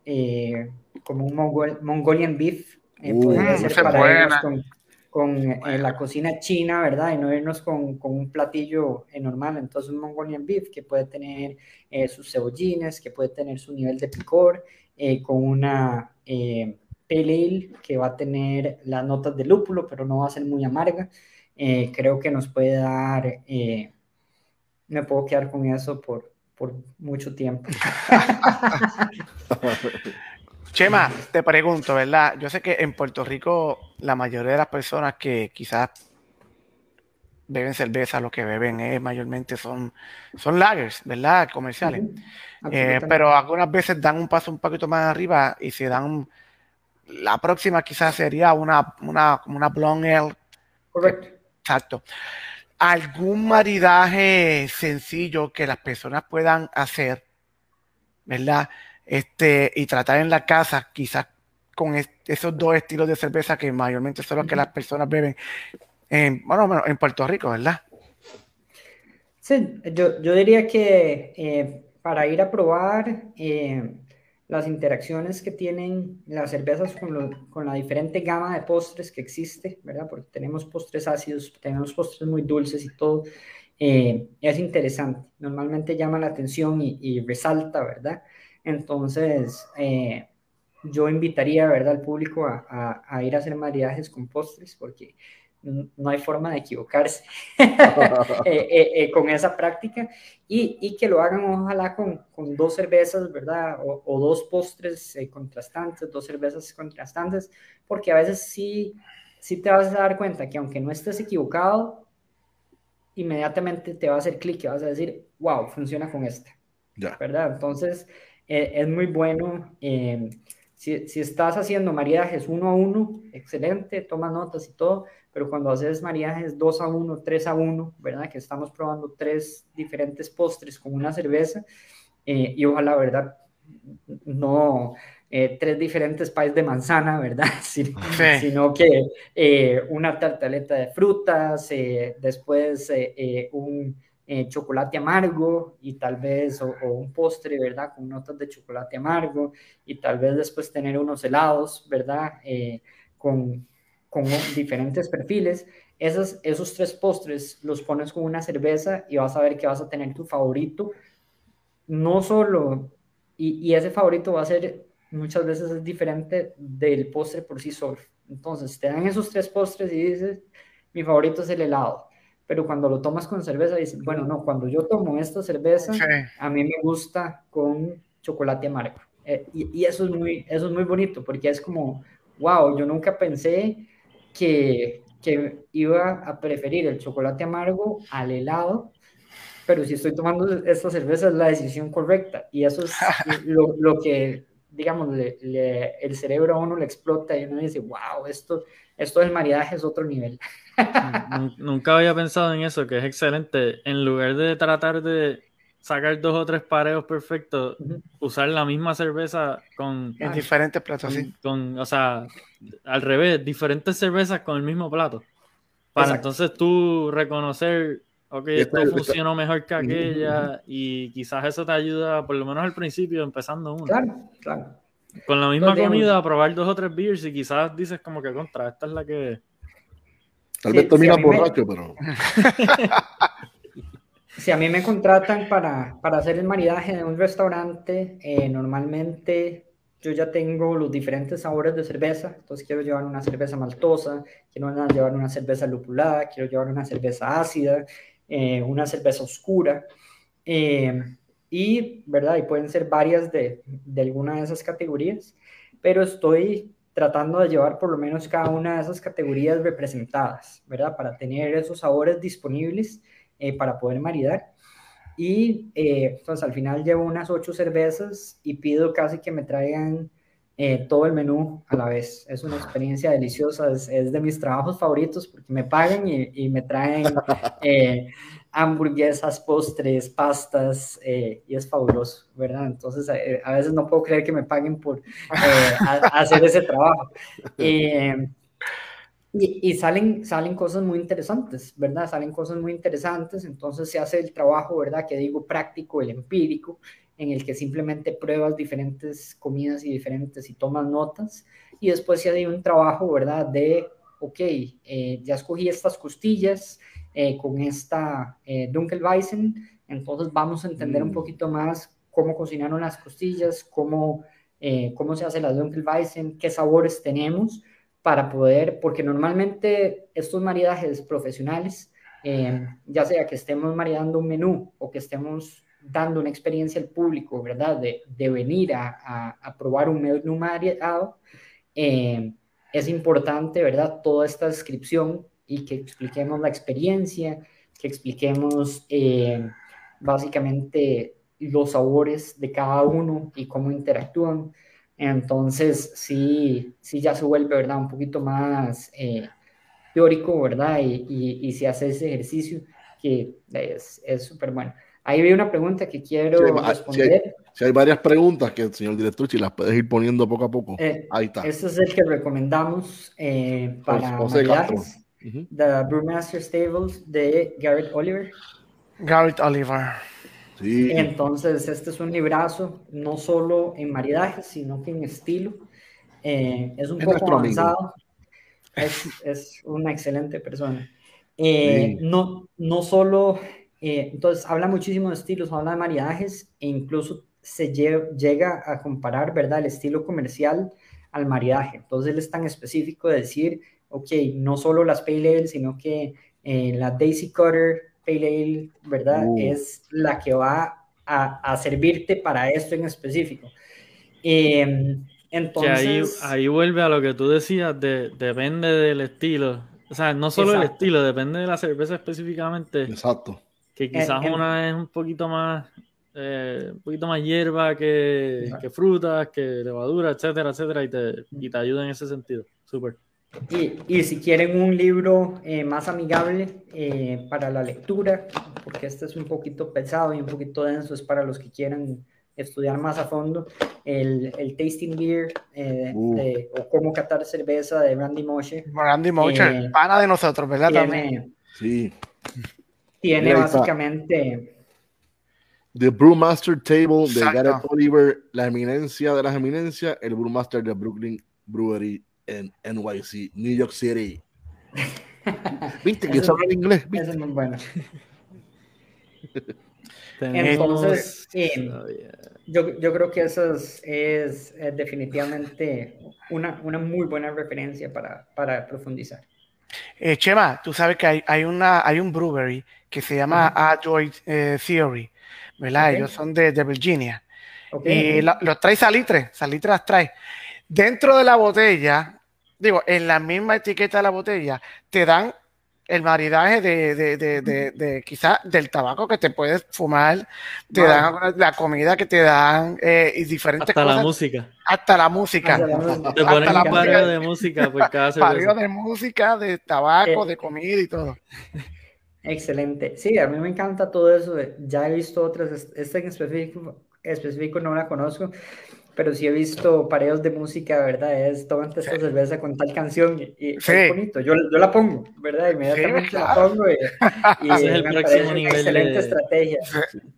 como un Mongolian beef, eh, uh, podría ser para irnos con, con eh, la cocina china, ¿verdad? Y no irnos con, con un platillo eh, normal. Entonces, un Mongolian beef que puede tener sus cebollines, que puede tener su nivel de picor, con una pale que va a tener las notas de lúpulo, pero no va a ser muy amarga. Creo que nos puede dar, me puedo quedar con eso por, por mucho tiempo. Chema, te pregunto, ¿verdad? Yo sé que en Puerto Rico la mayoría de las personas que quizás beben cerveza, lo que beben es mayormente son, son lagers, ¿verdad? Comerciales. Eh, pero algunas veces dan un paso un poquito más arriba y se dan. La próxima quizás sería una, una, una blonde ale. Correcto. Exacto. ¿Algún maridaje sencillo que las personas puedan hacer, ¿verdad? este, y tratar en la casa quizás con esos dos estilos de cerveza que mayormente son los que las personas beben, en, bueno, en Puerto Rico, ¿verdad? Sí, yo, yo diría que eh, para ir a probar eh, las interacciones que tienen las cervezas con, la diferente gama de postres que existe, ¿verdad? Porque tenemos postres ácidos, tenemos postres muy dulces y todo, eh, es interesante. Normalmente llama la atención y, resalta, ¿verdad? Entonces, eh, yo invitaría, ¿verdad?, al público a, ir a hacer maridajes con postres porque no hay forma de equivocarse eh, eh, con esa práctica y, que lo hagan ojalá con, dos cervezas, ¿verdad? O, dos postres contrastantes, dos cervezas contrastantes, porque a veces sí, sí te vas a dar cuenta que aunque no estés equivocado, inmediatamente te va a hacer clic y vas a decir, wow, funciona con esta, ¿verdad? Entonces, eh, es muy bueno. Eh, si, si, estás haciendo maridajes uno a uno, excelente, toma notas y todo, pero cuando haces maridajes 2 a 1, 3 a 1, ¿verdad? Que estamos probando tres diferentes postres con una cerveza eh, y ojalá, ¿verdad? No tres diferentes países de manzana, ¿verdad? Sino, que una tartaleta de frutas, después un eh, chocolate amargo y tal vez, o, un postre, ¿verdad? Con notas de chocolate amargo y tal vez después tener unos helados, ¿verdad? Eh, con, con diferentes perfiles. Esos, esos tres postres los pones con una cerveza y vas a ver que vas a tener tu favorito. No solo, y, y ese favorito va a ser muchas veces es diferente del postre por sí solo. Entonces, te dan esos tres postres y dices, mi favorito es el helado pero cuando lo tomas con cerveza dices, bueno, no, cuando yo tomo esta cerveza, a mí me gusta con chocolate amargo. Eh, y, y, eso, es muy, eso es muy bonito, porque es como, wow, yo nunca pensé que, que iba a preferir el chocolate amargo al helado, pero si estoy tomando esta cerveza es la decisión correcta. Y eso es lo, lo que, digamos, le, el cerebro a uno le explota y uno dice, wow, esto, esto del maridaje es otro nivel. Nunca había pensado en eso, que es excelente. En lugar de tratar de sacar dos o tres pareos perfectos, usar la misma cerveza con... En diferentes platos, con, o sea, al revés, diferentes cervezas con el mismo plato. Para entonces tú reconocer ok, esto funcionó mejor que aquella y quizás eso te ayuda, por lo menos al principio, empezando uno. Claro, claro. Con la misma comida, a probar dos o tres beers y quizás dices como que contra, esta es la que... Tal vez termina borracho, pero... si a mí me contratan para, para, hacer el maridaje de un restaurante, eh, normalmente yo ya tengo los diferentes sabores de cerveza, entonces quiero llevar una cerveza maltosa, quiero llevar una cerveza lupulada, quiero llevar una cerveza ácida, eh, una cerveza oscura, eh, y, ¿verdad? Y pueden ser varias de, de alguna de esas categorías, pero estoy tratando de llevar por lo menos cada una de esas categorías representadas, ¿verdad? Para tener esos sabores disponibles eh, para poder maridar. Y eh, entonces al final llevo unas ocho cervezas y pido casi que me traigan eh, todo el menú a la vez. Es una experiencia deliciosa, es, de mis trabajos favoritos porque me pagan y, y me traen hamburguesas, postres, pastas y es fabuloso, ¿verdad? Entonces a veces no puedo creer que me paguen por hacer ese trabajo. Y, salen, salen cosas muy interesantes, ¿verdad? Salen cosas muy interesantes, entonces se hace el trabajo, ¿verdad? Que digo práctico, el empírico, en el que simplemente pruebas diferentes comidas y diferentes y tomas notas, y después se hace un trabajo, ¿verdad? De, ok, eh, ya escogí estas costillas eh, con esta eh, Dunkelweizen, entonces vamos a entender un mm. poquito más cómo cocinaron las costillas, cómo, eh, cómo se hace la Dunkelweizen, qué sabores tenemos, para poder, porque normalmente estos maridajes profesionales, eh, ya sea que estemos maridando un menú o que estemos dando una experiencia al público, ¿verdad? De, de venir a, a, probar un menú maridado, eh, es importante, ¿verdad? Toda esta descripción y que expliquemos la experiencia, que expliquemos eh, básicamente los sabores de cada uno y cómo interactúan. Entonces, sí, sí ya se vuelve, ¿verdad? Un poquito más eh, teórico, ¿verdad? Y, y, y, se hace ese ejercicio que es súper bueno. Ahí vi una pregunta que quiero responder. Si hay, varias preguntas que el señor director, si las puedes ir poniendo poco a poco. Eh, Ahí está. Este es el que recomendamos eh, para maridajes. The Brewmaster Stables de Garrett Oliver. Garrett Oliver. Entonces, este es un librazo, no solo en maridaje, sino que en estilo. Eh, es un poco avanzado. Es, es, una excelente persona. Eh, no, no solo, eh, entonces habla muchísimo de estilos, habla de maridajes e incluso se llega a comparar, ¿verdad?, el estilo comercial al maridaje. Entonces él es tan específico de decir, ok, no solo las pale ale, sino que la Daisy Cutter Pale ¿verdad? Uh. Es la que va a, servirte para esto en específico. Em, entonces... Ahí, vuelve a lo que tú decías, de, depende del estilo. O sea, no solo el estilo, depende de la cerveza específicamente. Exacto. Que quizás una es un poquito más eh, un poquito más hierba que, que, frutas, que levadura, etcétera, etcétera, y te, y te ayuda en ese sentido. Súper. Y, si quieren un libro eh, más amigable eh, para la lectura, porque este es un poquito pesado y un poquito denso, es para los que quieran estudiar más a fondo, el, el Tasting Beer eh, uh. o cómo catar cerveza de Randy Moshe. Randy Moshe, pana de nosotros, ¿verdad? Tiene, sí. Tiene básicamente... The Brewmaster Table de Gareth Oliver, la eminencia de las eminencias, el Brewmaster de Brooklyn Brewery en NYC, New York City. ¿Viste que eso en inglés? Eso es muy bueno. Entonces, yo, yo, creo que eso es, es, definitivamente una, una, muy buena referencia para, para profundizar. Eh, Chema, tú sabes que hay, hay, una, hay un brewery que se llama Android eh, Theory, ¿verdad? Ellos son de, de Virginia. Y los trae salitre, salitre las trae. Dentro de la botella digo, en la misma etiqueta de la botella, te dan el maridaje de, de, de, de, quizás del tabaco que te puedes fumar, te dan la comida que te dan eh, y diferentes hasta cosas. La música. Hasta la música. Te ponen un música. de música por cada de música, de tabaco, eh. de comida y todo. Excelente. Sí, a mí me encanta todo eso. Ya he visto otras, esta en específico, específico no la conozco, pero sí he visto pareos de música, ¿verdad? Es tomate esta cerveza con tal canción y, es bonito. Yo, yo, la pongo, ¿verdad? Inmediatamente la pongo y, y es el próximo nivel excelente de, estrategia.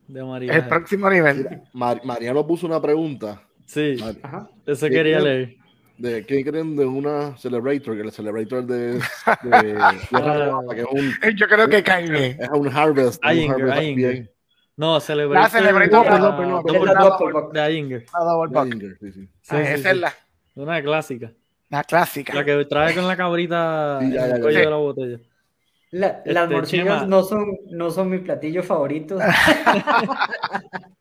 De el próximo nivel. Mar, Mariano puso una pregunta. Sí, Ajá. eso quería leer. De, ¿Qué creen de una Celebrator? Que el Celebrator de, de, de ah. que es un, Yo creo que cae bien. Es un Harvest. Un harvest Ayinger. No, Celebrator. La Celebrator, de, perdón, perdón, perdón, de. Ayinger, sí, sí. sí, ah, esa es la. Una clásica. La clásica. La que trae con la cabrita sí, ya, ya, el cuello de la botella. La, este, las morcillas no son, no son mi platillo favorito.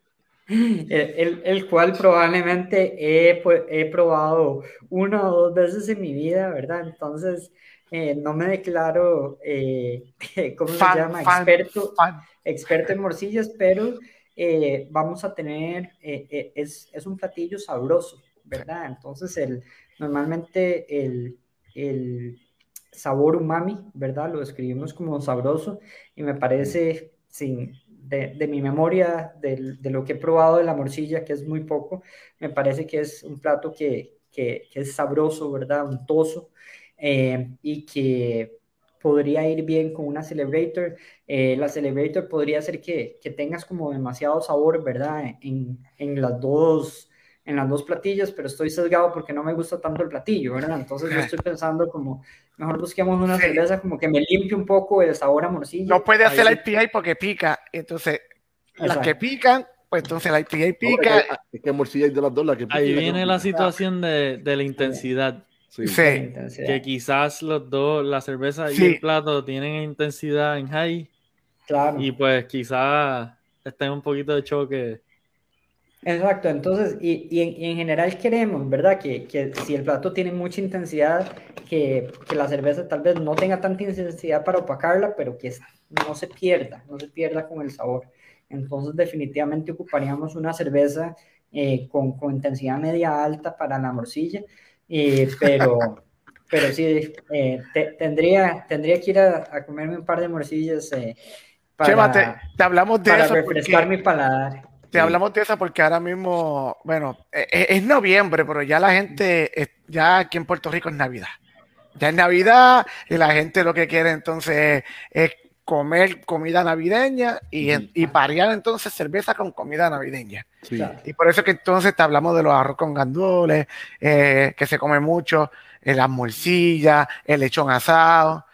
el, el, cual probablemente he, he, probado una o dos veces en mi vida, ¿verdad? Entonces, eh, no me declaro, eh, ¿cómo se llama? experto, experto en morcillas, pero eh, vamos a tener, es, es, un platillo sabroso, ¿verdad? Entonces, el, normalmente el, el sabor umami, ¿verdad? Lo describimos como sabroso y me parece, sin, de, mi memoria, de, lo que he probado de la morcilla, que es muy poco, me parece que es un plato que, que, es sabroso, ¿verdad? Untoso eh, y que podría ir bien con una Celebrator. Eh, la Celebrator podría ser que, que, tengas como demasiado sabor, ¿verdad? En, en, las dos en las dos platillas, pero estoy sesgado porque no me gusta tanto el platillo, ¿verdad? Entonces yo estoy pensando como, mejor busquemos una cerveza como que me limpie un poco el sabor a morcilla. No puede hacer la IPA porque pica, entonces las que pican, pues entonces la IPA pica. es que morcilla hay de las dos, la que pica, Ahí viene la situación de, de la intensidad. Sí. Que quizás los dos, la cerveza y el plato, tienen intensidad en high. Claro. Y pues quizás estén un poquito de choque Exacto, entonces, y, y, en, general queremos, ¿verdad? Que, que, si el plato tiene mucha intensidad, que, que, la cerveza tal vez no tenga tanta intensidad para opacarla, pero que no se pierda, no se pierda con el sabor. Entonces, definitivamente ocuparíamos una cerveza eh, con, con, intensidad media alta para la morcilla, eh, pero, pero sí, eh, tendría, tendría que ir a, comerme un par de morcillas para, te, hablamos de para eso refrescar mi paladar. Te hablamos de eso porque ahora mismo, bueno, e, e, es, noviembre, pero ya la gente, ya aquí en Puerto Rico es Navidad. Ya es Navidad y la gente lo que quiere entonces es comer comida navideña y, y parear entonces cerveza con comida navideña. Y por eso que entonces te hablamos de los arroz con gandules, eh, que se come mucho, eh, las morcillas, el lechón asado,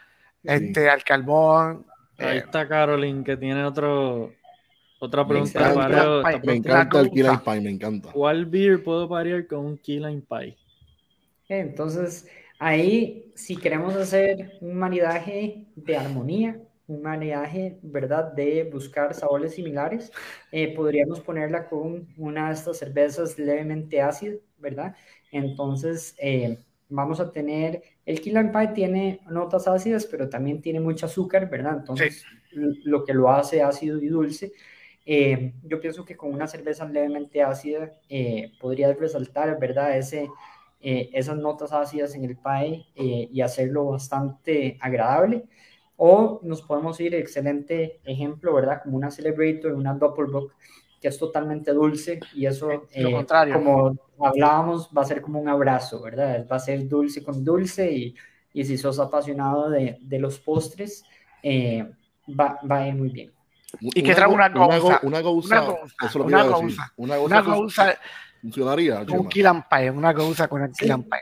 este, al carbón. Ahí eh, está Caroline, que tiene otro, otra pregunta. Me encanta, me encanta el Key Lime Pie, me encanta. ¿Cuál beer puedo parir con un Key Lime Pie? Entonces, ahí, si queremos hacer un maridaje de armonía, un maridaje, ¿verdad? De buscar sabores similares, eh, podríamos ponerla con una de estas cervezas levemente ácidas, ¿verdad? Entonces, eh, vamos a tener, el Key Lime Pie tiene notas ácidas, pero también tiene mucho azúcar, ¿verdad? Entonces, lo que lo hace ácido y dulce. Eh, yo pienso que con una cerveza levemente ácida eh, podrías resaltar, ¿verdad? Ese, eh, esas notas ácidas en el pie y hacerlo bastante agradable. O nos podemos ir, excelente ejemplo, ¿verdad? Como una Celebrator, una Doppelbock, que es totalmente dulce y eso, como hablábamos, va a ser como un abrazo, ¿verdad? Va a ser dulce con dulce y, y si sos apasionado de, de los postres, va, va a ir muy bien y que trae una gouza. Una gouza. Una gouza. Una gouza. Funcionaría. Un kilampay, una gouza con el kilampay.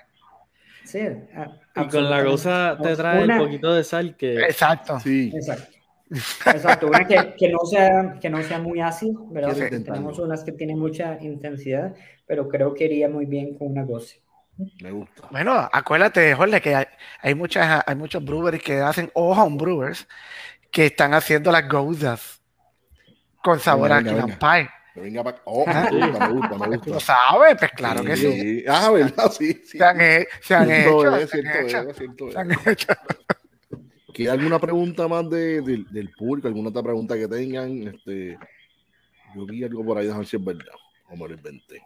Sí. y con la gouza te trae un poquito de sal que. Exacto. Sí. Exacto. Exacto, una que, que, no sea, que no sea muy ácido, ¿verdad? tenemos unas que tienen mucha intensidad, pero creo que iría muy bien con una goce. Me gusta. Bueno, acuérdate, Jorge, que hay, hay, muchas, hay muchos brewers que hacen, o home brewers, que están haciendo las gouzas con sabor a Killer Pie. Venga para oh, me gusta, me gusta, me gusta. ¿Lo sabes? Pues claro que sí. Ah, ¿verdad? Sí, sí. Se han, se han hecho. Se han hecho. Se han hecho. ¿Queda alguna pregunta más de, de, del público? ¿Alguna otra pregunta que tengan? Este, yo vi algo por ahí, déjame ver si es verdad. Como lo inventé.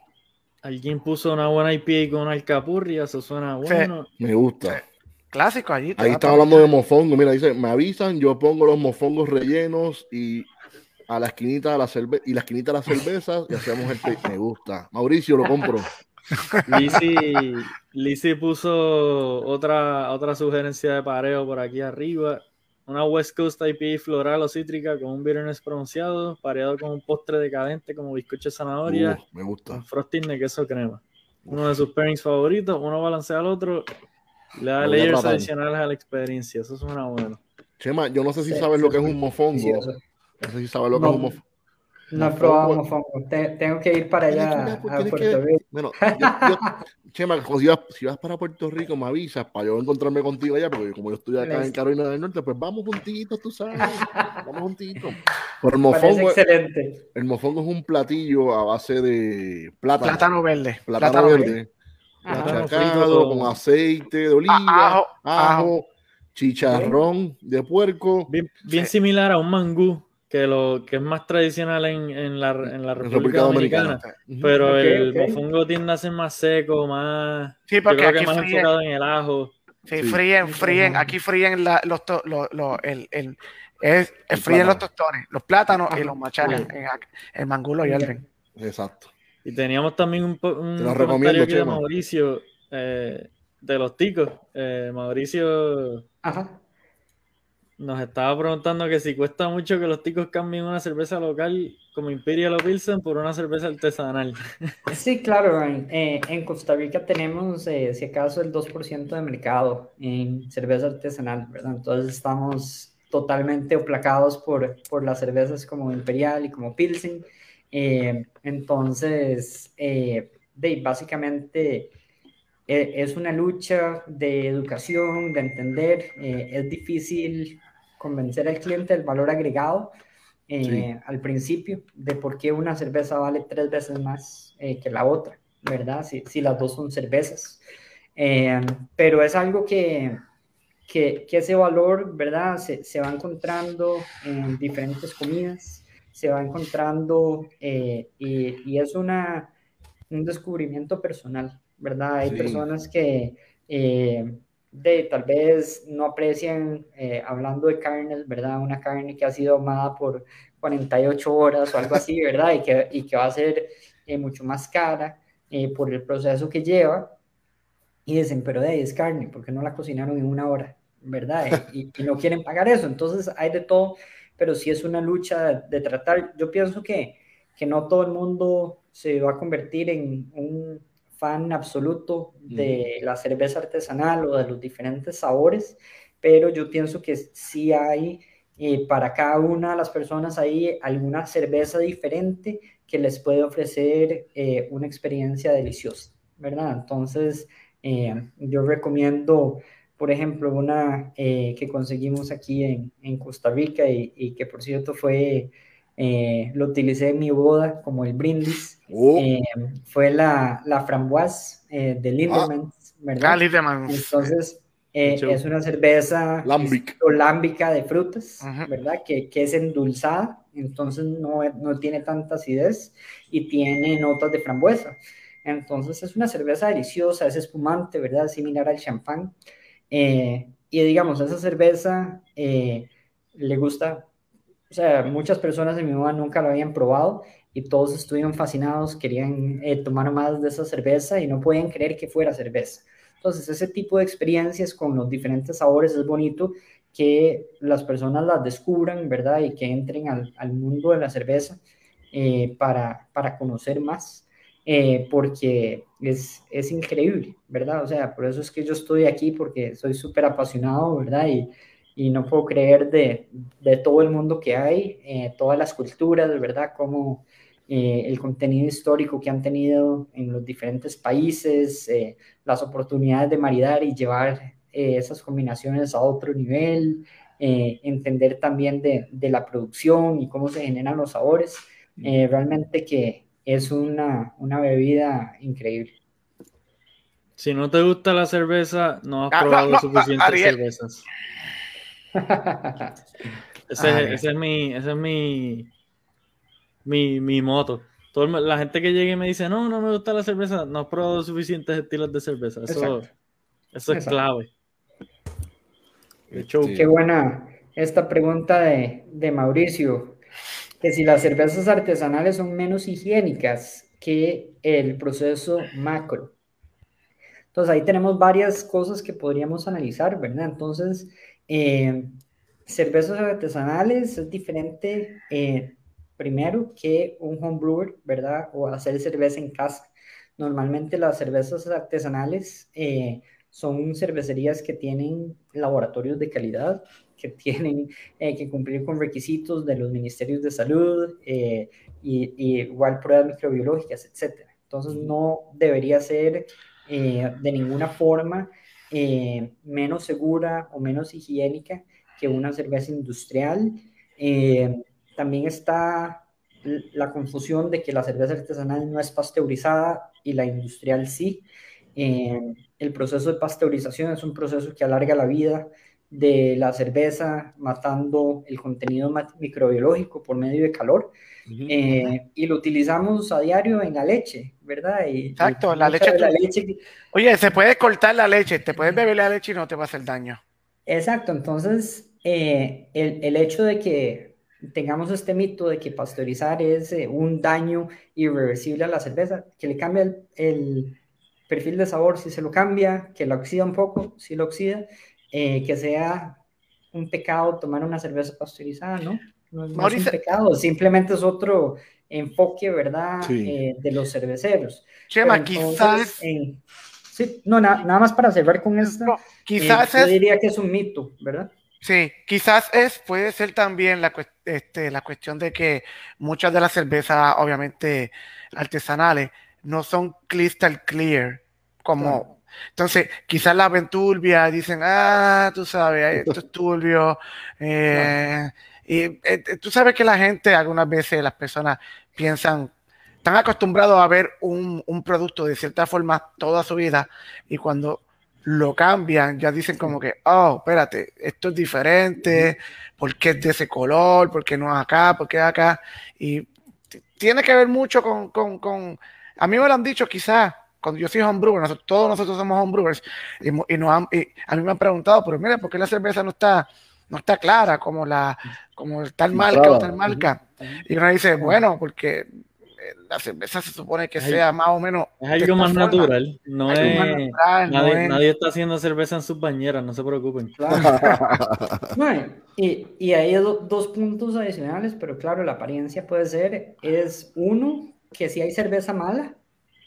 Alguien puso una buena IPA con alcapurria, eso suena bueno. Me gusta. Clásico allí. Ahí está hablando de mofongo. Mira, dice, me avisan, yo pongo los mofongos rellenos y a la esquinita de la cerveza y la esquinita de las cervezas y hacemos el me gusta. Mauricio, lo compro. Lizzy puso otra, otra sugerencia de pareo por aquí arriba. Una West Coast IPA floral o cítrica con un bitterness pronunciado, pareado con un postre decadente como bizcocho de zanahoria, Uh, me gusta. frosting de queso crema. Uno de sus pairings favoritos, uno balancea al otro, le da layers adicionales a la experiencia. Eso suena bueno. Chema, yo no sé si Sí, sabes sí, lo que es sí. un mofongo. Delicioso. No lo que es mofongo. No he Mofongo. probado tengo que ir para allá a- tienes que- Puerto Rico. Bueno, yo, yo- Chema, si vas, si vas para Puerto Rico, me avisas para yo encontrarme contigo allá, porque como yo estoy acá en. Carolina del Norte, pues vamos juntitos, tú sabes. Vamos juntitos. Pero el mofongo, excelente. el mofongo es un platillo a base de plátano. Plátano verde. Plátano verde. Ajá. Machacado con aceite de oliva, ajo, ajo, chicharrón de puerco. Bien, bien similar a un mangú, que, lo, que es más tradicional en, en la, en la República, República Dominicana. Pero el ok. mofongo tiende a ser más seco, más. Sí, yo porque creo que aquí más fríen, enfocado en el ajo. sí, Sí. fríen, fríen, aquí fríen la- los, to- lo- lo- el, el, es, El fríen los tostones, los plátanos y los machacan. en- El mangú lo hierven. Exacto. Y teníamos también un, un Te lo comentario aquí de. Mauricio, eh, de los ticos. Eh, Mauricio Ajá. Nos estaba preguntando que si cuesta mucho que los ticos cambien una cerveza local como Imperial o Pilsen por una cerveza artesanal. Sí, claro. En, eh, en Costa Rica tenemos, eh, si acaso, el 2% de mercado en cerveza artesanal. Entonces estamos totalmente oplacados por, por las cervezas como Imperial y como Pilsen. Eh, entonces, de, básicamente es una lucha de educación, de entender. es difícil convencer al cliente del valor agregado eh, Sí. al principio de por qué una cerveza vale tres veces más eh, que la otra, ¿verdad? Si, si las dos son cervezas. Eh, pero es algo que, que, que ese valor, ¿verdad? Se, se va encontrando en diferentes comidas, se va encontrando eh, y, y es una, un descubrimiento personal, ¿verdad? Hay Sí. personas que eh, de, tal vez no aprecian, eh, hablando de carnes, ¿verdad? Una carne que ha sido ahumada por 48 horas o algo así, ¿verdad? Y que, y que va a ser eh, mucho más cara eh, por el proceso que lleva. Y dicen, pero de ahí es carne, porque no la cocinaron en una hora, ¿verdad? Y, y no quieren pagar eso. Entonces hay de todo, pero sí es una lucha de, de tratar. Yo pienso que, que no todo el mundo se va a convertir en un fan absoluto de la cerveza artesanal o de los diferentes sabores, pero yo pienso que sí hay eh, para cada una de las personas ahí alguna cerveza diferente que les puede ofrecer eh, una experiencia deliciosa, ¿verdad? Entonces, eh, yo recomiendo, por ejemplo, una eh, que conseguimos aquí en, en Costa Rica y, y, que por cierto fue, eh, lo utilicé en mi boda como el brindis, Oh, eh, fue la, la framboise eh, de Lindemann, ¿verdad? Ah, Lindemann. Entonces, eh, es una cerveza Lambic. estilo lámbica de frutas, Ujú. ¿verdad? Que, que es endulzada, entonces no, no tiene tanta acidez y tiene notas de frambuesa. Entonces es una cerveza deliciosa, es espumante, ¿verdad? Similar al champán. Eh, y digamos, esa cerveza eh, le gusta, o sea, muchas personas en mi boda nunca lo habían probado y todos estuvieron fascinados, querían eh, tomar más de esa cerveza y no podían creer que fuera cerveza. Entonces, ese tipo de experiencias con los diferentes sabores es bonito que las personas las descubran, ¿verdad? Y que entren al, al mundo de la cerveza eh, para, para conocer más, eh, porque es, es increíble, ¿verdad? O sea, por eso es que yo estoy aquí, porque soy súper apasionado, ¿verdad? Y, y no puedo creer de, de todo el mundo que hay, eh, todas las culturas, ¿verdad? Como eh, el contenido histórico que han tenido en los diferentes países, eh, las oportunidades de maridar y llevar eh, esas combinaciones a otro nivel, eh, entender también de, de, la producción y cómo se generan los sabores, eh, realmente que es una, una, bebida increíble. Si no te gusta la cerveza, no has Ah, probado no, no, suficientes Ariel. cervezas. Ese, Ah, es, ese es mi, ese es mi, mi, mi moto. Todo el- la gente que llega y me dice, no, no me gusta la cerveza, no has probado suficientes estilos de cerveza. Eso, Exacto. eso es Exacto. clave. De hecho, Este, Qué buena esta pregunta de, de Mauricio. que si las cervezas artesanales son menos higiénicas que el proceso macro. Entonces ahí tenemos varias cosas que podríamos analizar, ¿verdad? Entonces, eh, cervezas artesanales es diferente, eh, primero, que un homebrewer, ¿verdad? O hacer cerveza en casa. Normalmente las cervezas artesanales eh, son cervecerías que tienen laboratorios de calidad, que tienen que cumplir con requisitos de los ministerios de salud y, y, igual pruebas microbiológicas, etc. Entonces no debería ser de ninguna forma eh, menos segura o menos higiénica que una cerveza industrial. Eh, también está la confusión de que la cerveza artesanal no es pasteurizada y la industrial sí. el proceso de pasteurización es un proceso que alarga la vida de la cerveza, matando el contenido microbiológico por medio de calor. Eh, y lo utilizamos a diario en la leche, ¿verdad? Exacto, la leche, Oye, se puede cortar la leche, te puedes beber la leche y no te va a hacer daño. Exacto, entonces eh, el, el, hecho de que tengamos este mito de que pasteurizar es eh, un daño irreversible a la cerveza, que le cambia el, el, perfil de sabor si se lo cambia, que la oxida un poco si lo oxida, que sea un pecado tomar una cerveza pasteurizada, ¿no? No, es un pecado, simplemente es otro enfoque, ¿verdad? Eh, de los cerveceros. Chema, quizás. sí, no, nada más para cerrar con esto. quizás eh, yo diría que es un mito, ¿verdad? Sí, quizás es, puede ser también la, este, la cuestión de que muchas de las cervezas, obviamente artesanales, no son crystal clear, como. Entonces, quizás la ven turbia, dicen, ah, tú sabes, esto es turbio, eh, y eh, eh, tú sabes que la gente, algunas veces las personas piensan, están acostumbrados a ver un, un, producto de cierta forma toda su vida y cuando lo cambian ya dicen como que, oh, espérate, esto es diferente, ¿por qué es de ese color? ¿Por qué no es acá? ¿Por qué es acá? Y tiene que ver mucho con, con, con, a mí me lo han dicho quizás, cuando yo soy homebrewer, nosotros, todos nosotros somos homebrewers, y, y, nos y a mí me han preguntado, pero mira, ¿por qué la cerveza no está no está clara como la como tal marca o tal marca. Y uno dice, bueno, porque eh, la cerveza se supone que sea más o menos. Es algo más natural. No es, nadie, está haciendo cerveza en sus bañeras, no se preocupen. y, y hay dos puntos adicionales, pero claro, la apariencia puede ser: es uno, que si hay cerveza mala,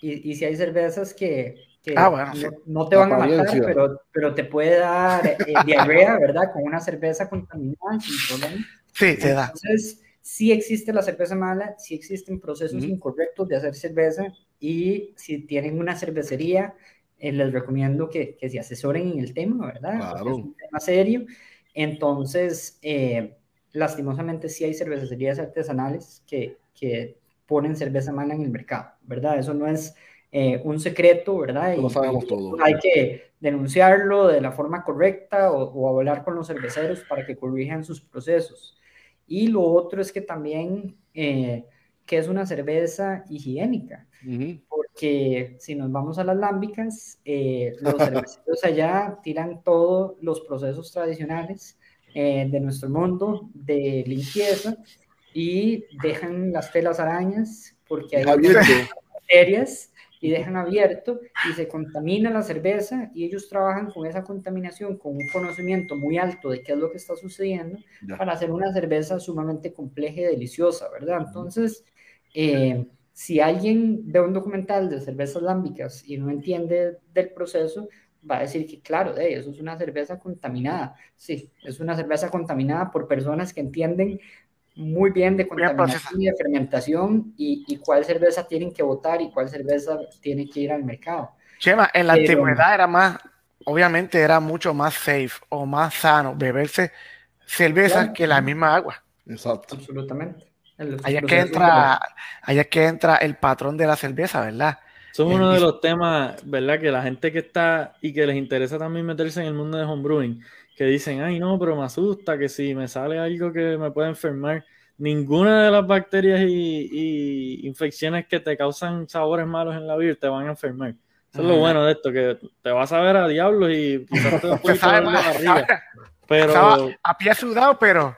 y, y si hay cervezas que ah, no, te van a matar, pero, pero te puede dar eh, diarrea, ¿verdad? Con una cerveza contaminada sin problema. Sí, te da. Entonces, sí existe la cerveza mala, sí existen procesos incorrectos de hacer cerveza y si tienen una cervecería, eh, les recomiendo que, que, se asesoren en el tema, ¿verdad? Claro. Es un tema serio. Entonces, eh, lastimosamente sí hay cervecerías artesanales que, que ponen cerveza mala en el mercado, ¿verdad? Eso no es eh, un secreto, ¿verdad? Lo sabemos todo. Hay que denunciarlo de la forma correcta o, hablar con los cerveceros para que corrijan sus procesos. Y lo otro es que también, eh, que es una cerveza higiénica, porque si nos vamos a las lámbicas, eh, los cerveceros allá tiran todos los procesos tradicionales de nuestro mundo de limpieza y dejan las telas arañas porque hay bacterias y dejan abierto y se contamina la cerveza y ellos trabajan con esa contaminación, con un conocimiento muy alto de qué es lo que está sucediendo para hacer una cerveza sumamente compleja y deliciosa, ¿verdad? Entonces, eh, si alguien ve un documental de cervezas lámbicas y no entiende del proceso, va a decir que claro, de eso es una cerveza contaminada. Sí, es una cerveza contaminada por personas que entienden muy bien de contaminación y de fermentación y, cuál cerveza tienen que votar y cuál cerveza tiene que ir al mercado. Chema, en la antigüedad era más, obviamente era mucho más safe o más sano beberse cerveza que la misma agua. Exacto. Absolutamente. Allá que, entra, allá que entra el patrón de la cerveza, ¿verdad? Son uno de los temas, ¿verdad? Que la gente que está y que les interesa también meterse en el mundo de homebrewing, que dicen, ay, no, pero me asusta que si me sale algo que me puede enfermar, ninguna de las bacterias y, infecciones que te causan sabores malos en la vida te van a enfermar. Eso es lo bueno de esto, que te vas a ver a diablos y quizás te Pero... A pie sudado, pero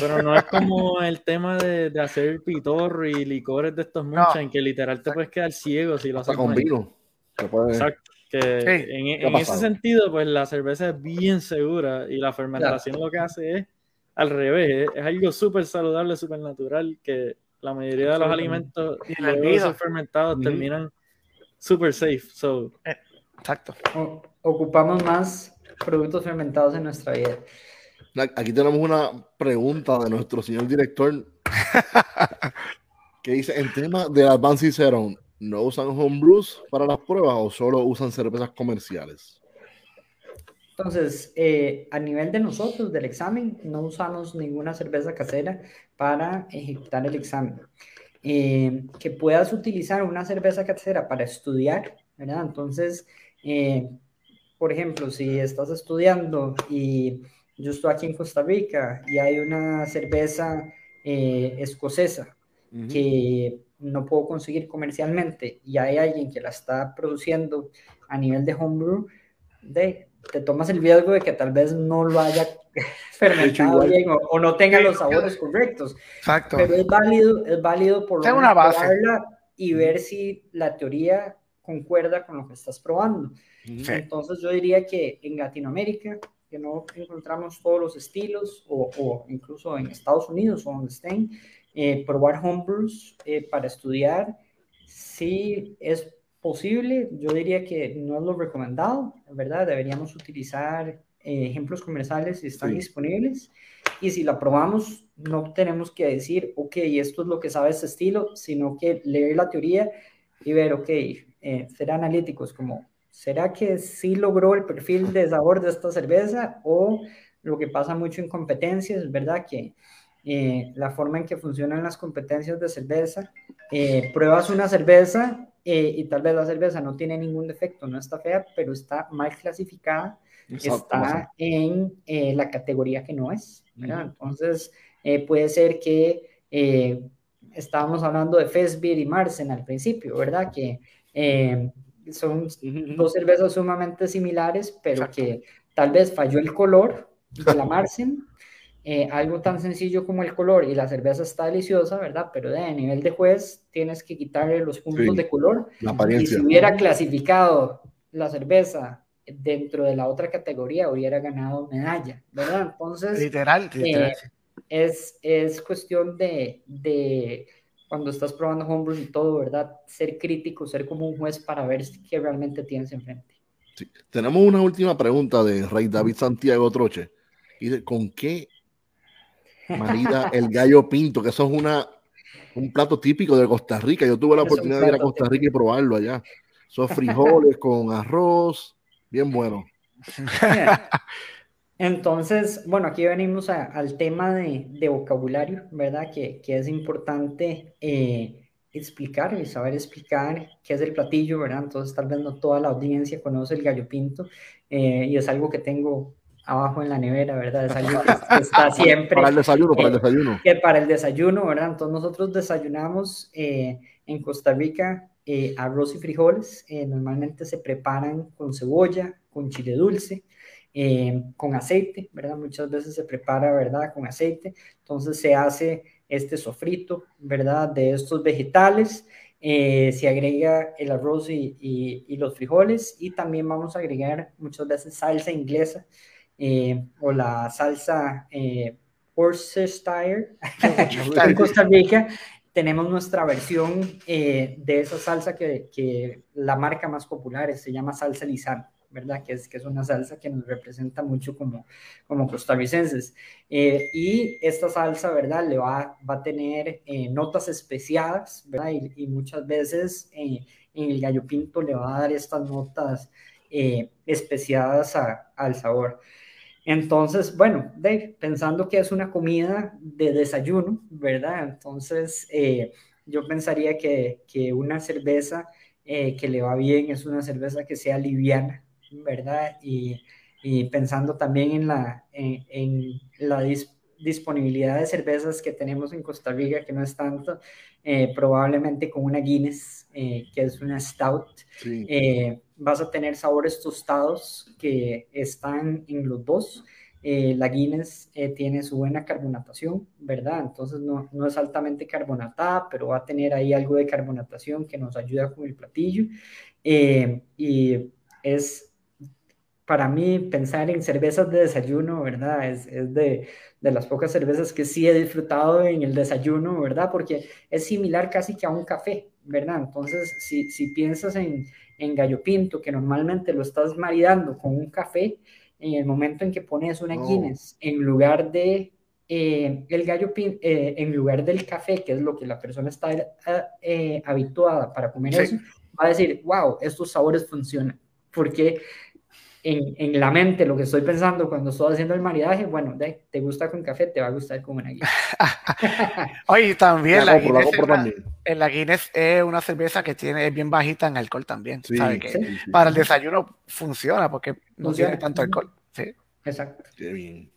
Pero no es como el tema de, de hacer pitorro y licores de estos muchos, en que literal te puedes quedar ciego si lo haces con vino. Exacto. Que en, ese sentido, pues la cerveza es bien segura y la fermentación lo que hace es al revés, es, algo súper saludable, súper natural, que la mayoría de los alimentos y los fermentados terminan súper safe. So. Eh, exacto. ocupamos más productos fermentados en nuestra vida. Aquí tenemos una pregunta de nuestro señor director que dice, en tema de Advanced Zero, ¿no usan homebrews para las pruebas o solo usan cervezas comerciales? Entonces, eh, a nivel de nosotros, del examen, no usamos ninguna cerveza casera para ejecutar el examen. Eh, que puedas utilizar una cerveza casera para estudiar, ¿verdad? Entonces, eh, por ejemplo, si estás estudiando y yo estoy aquí en Costa Rica y hay una cerveza escocesa que no puedo conseguir comercialmente y hay alguien que la está produciendo a nivel de homebrew, de, te tomas el riesgo de que tal vez no lo haya fermentado bien o, no tenga los sabores correctos. Exacto. Pero es válido, es válido por lo una base. y ver si la teoría concuerda con lo que estás probando. Entonces yo diría que en Latinoamérica que no encontramos todos los estilos, o, incluso en Estados Unidos o donde estén, eh, probar homebrews eh, para estudiar, si es posible, yo diría que no es lo recomendado, ¿verdad? Deberíamos utilizar eh, ejemplos comerciales si están disponibles, y si la probamos, no tenemos que decir, ok, esto es lo que sabe este estilo, sino que leer la teoría y ver, ok, ser analíticos como ¿Será que sí logró el perfil de sabor de esta cerveza o lo que pasa mucho en competencias, verdad? Que eh, la forma en que funcionan las competencias de cerveza, eh, pruebas una cerveza eh, y tal vez la cerveza no tiene ningún defecto, no está fea, pero está mal clasificada, está en la categoría que no es, ¿verdad? Entonces, puede ser que estábamos hablando de Fesbir y Marsen al principio, ¿verdad? Que son dos cervezas sumamente similares, pero que tal vez falló el color de la Marsen. Eh, algo tan sencillo como el color y la cerveza está deliciosa, ¿verdad? Pero de, a nivel de juez tienes que quitarle los puntos de color. y si hubiera clasificado la cerveza dentro de la otra categoría, hubiera ganado medalla, ¿verdad? Entonces, literal, literal. Eh, es, es cuestión de, de cuando estás probando homebrews y todo, ¿verdad? Ser crítico, ser como un juez para ver qué realmente tienes enfrente. Sí. Tenemos una última pregunta de Rey David Santiago Troche. Y ¿con qué marida el gallo pinto? Que eso es una, un plato típico de Costa Rica. Yo tuve la oportunidad de ir a Costa Rica y probarlo allá. Son frijoles con arroz, bien bueno. Entonces, bueno, aquí venimos al tema de, vocabulario, ¿verdad? Que, es importante eh, explicar y saber explicar qué es el platillo, ¿verdad? Entonces, tal vez no toda la audiencia conoce el gallo pinto eh, y es algo que tengo abajo en la nevera, ¿verdad? Es algo que, está siempre. para el desayuno, para el eh, desayuno. Que para el desayuno, ¿verdad? Entonces, nosotros desayunamos en Costa Rica arroz y frijoles. normalmente se preparan con cebolla, con chile dulce. Eh, con aceite, ¿verdad? Muchas veces se prepara, ¿verdad? Con aceite. Entonces se hace este sofrito, ¿verdad? De estos vegetales. Eh, se agrega el arroz y, los frijoles y también vamos a agregar muchas veces salsa inglesa eh, o la salsa Worcestershire en Costa Rica tenemos nuestra versión de esa salsa que, que, la marca más popular se llama salsa lisano. ¿verdad? Que es, que es una salsa que nos representa mucho como, como costarricenses. Eh, y esta salsa, ¿verdad? Le va, va a tener eh, notas especiadas, ¿verdad? Y, muchas veces eh, en el gallo pinto le va a dar estas notas especiadas al sabor. Entonces, bueno, Dave, pensando que es una comida de desayuno, ¿verdad? Entonces, yo pensaría que, que una cerveza que le va bien es una cerveza que sea liviana, ¿verdad? Y, pensando también en la, en, la disponibilidad de cervezas que tenemos en Costa Rica, que no es tanto, eh, probablemente con una Guinness, eh, que es una Stout, eh, vas a tener sabores tostados que están en los dos. la Guinness tiene su buena carbonatación, ¿verdad? Entonces no, no, es altamente carbonatada, pero va a tener ahí algo de carbonatación que nos ayuda con el platillo. Y es para mí pensar en cervezas de desayuno, ¿verdad? Es, es de, de, las pocas cervezas que sí he disfrutado en el desayuno, ¿verdad? Porque es similar casi que a un café, ¿verdad? Entonces, si, si piensas en, en gallo pinto, que normalmente lo estás maridando con un café, en el momento en que pones una Guinness en lugar de eh, el gallo eh, en lugar del café, que es lo que la persona está eh, habituada para comer eso, va a decir, wow, estos sabores funcionan. Porque en, en, la mente lo que estoy pensando cuando estoy haciendo el maridaje, bueno, de, te gusta con café, te va a gustar con una Guinness. Oye, también la, Guinness, es la Guinness es una cerveza que tiene es bien bajita en alcohol también. ¿sabe? Que para el desayuno funciona porque no tiene tanto alcohol. Sí. Exacto. Qué bien.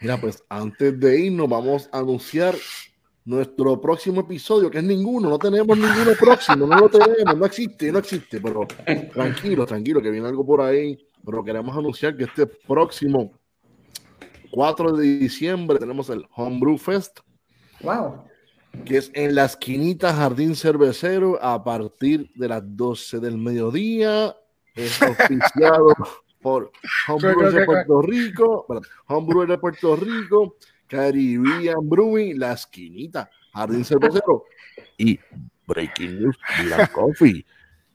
Mira, pues antes de irnos vamos a anunciar nuestro próximo episodio, que es ninguno, no tenemos ninguno próximo, no lo tenemos, no existe, no existe, pero tranquilo, tranquilo, que viene algo por ahí, pero queremos anunciar que este próximo 4 de diciembre tenemos el Homebrew Fest. Wow. Que es en la esquinita Jardín Cervecero a partir de las 12 del mediodía. Es oficiado por Homebrewers de Puerto Rico, Homebrewers de Puerto Rico, Caribbean Brewing, La Esquinita, Jardín Cervecero y Breaking News, Dylan Coffee.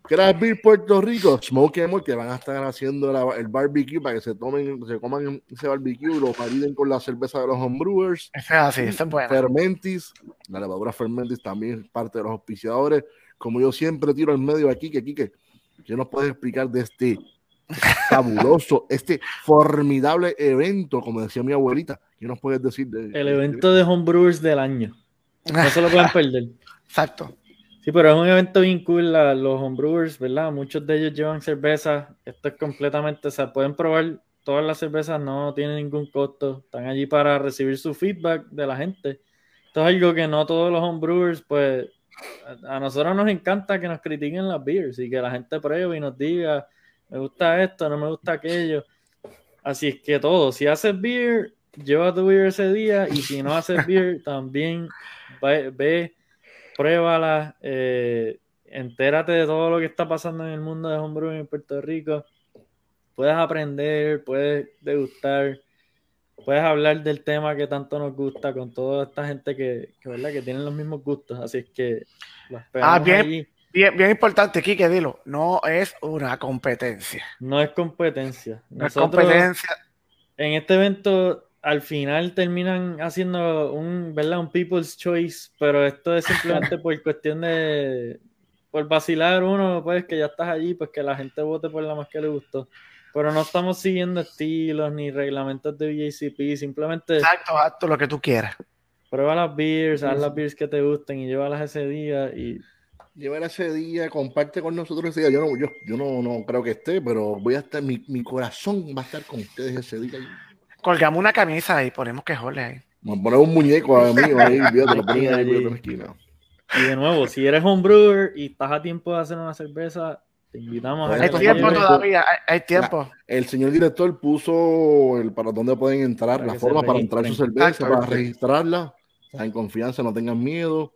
Craft Beer Puerto Rico, Smoke Emol, que van a estar haciendo el barbecue para que se tomen, se coman ese barbecue y lo mariden con la cerveza de los homebrewers. Es así, es bueno. Fermentis, la levadura Fermentis también es parte de los auspiciadores. Como yo siempre tiro en medio aquí, que Kike, ¿qué nos puedes explicar de este fabuloso, este formidable evento, como decía mi abuelita? ¿Qué nos puedes decir? De, el evento de homebrewers del año. No se lo pueden perder. Exacto. Sí, pero es un evento bien cool, los homebrewers, ¿verdad? Muchos de ellos llevan cervezas. Esto es completamente, o sea, pueden probar todas las cervezas, no tienen ningún costo. Están allí para recibir su feedback de la gente. Esto es algo que no todos los homebrewers, pues, a, a nosotros nos encanta que nos critiquen las beers y que la gente pruebe y nos diga, me gusta esto, no me gusta aquello. Así es que todo, si haces beer, lleva tu beer ese día y si no haces beer, también ve pruébala, eh, entérate de todo lo que está pasando en el mundo de homebrew en Puerto Rico. Puedes aprender, puedes degustar, puedes hablar del tema que tanto nos gusta con toda esta gente que, que ¿verdad? que tienen los mismos gustos. Así es que ah, bien, bien, bien, importante, Kike, dilo. No es una competencia. No es competencia. No es competencia. En este evento al final terminan haciendo un, ¿verdad? Un people's choice, pero esto es simplemente por cuestión de, por vacilar uno, pues que ya estás allí, pues que la gente vote por la más que le gustó. Pero no estamos siguiendo estilos ni reglamentos de VJCP, simplemente... Exacto, exacto, lo que tú quieras. Prueba las beers, haz las beers que te gusten y llévalas ese día y... Llévalas ese día, comparte con nosotros ese día. Yo no, yo, yo no, no creo que esté, pero voy a estar, mi, mi corazón va a estar con ustedes ese día. Colgamos una camisa y ponemos que jole ahí. Vamos a poner un muñeco a mí, ahí, lo ponen ahí en la esquina. Y de nuevo, si eres homebrewer y estás a tiempo de hacer una cerveza, te invitamos a Hay tiempo todavía, hay, tiempo. el señor director puso el para dónde pueden entrar, la forma para entrar su cerveza, para registrarla. En confianza, no tengan miedo.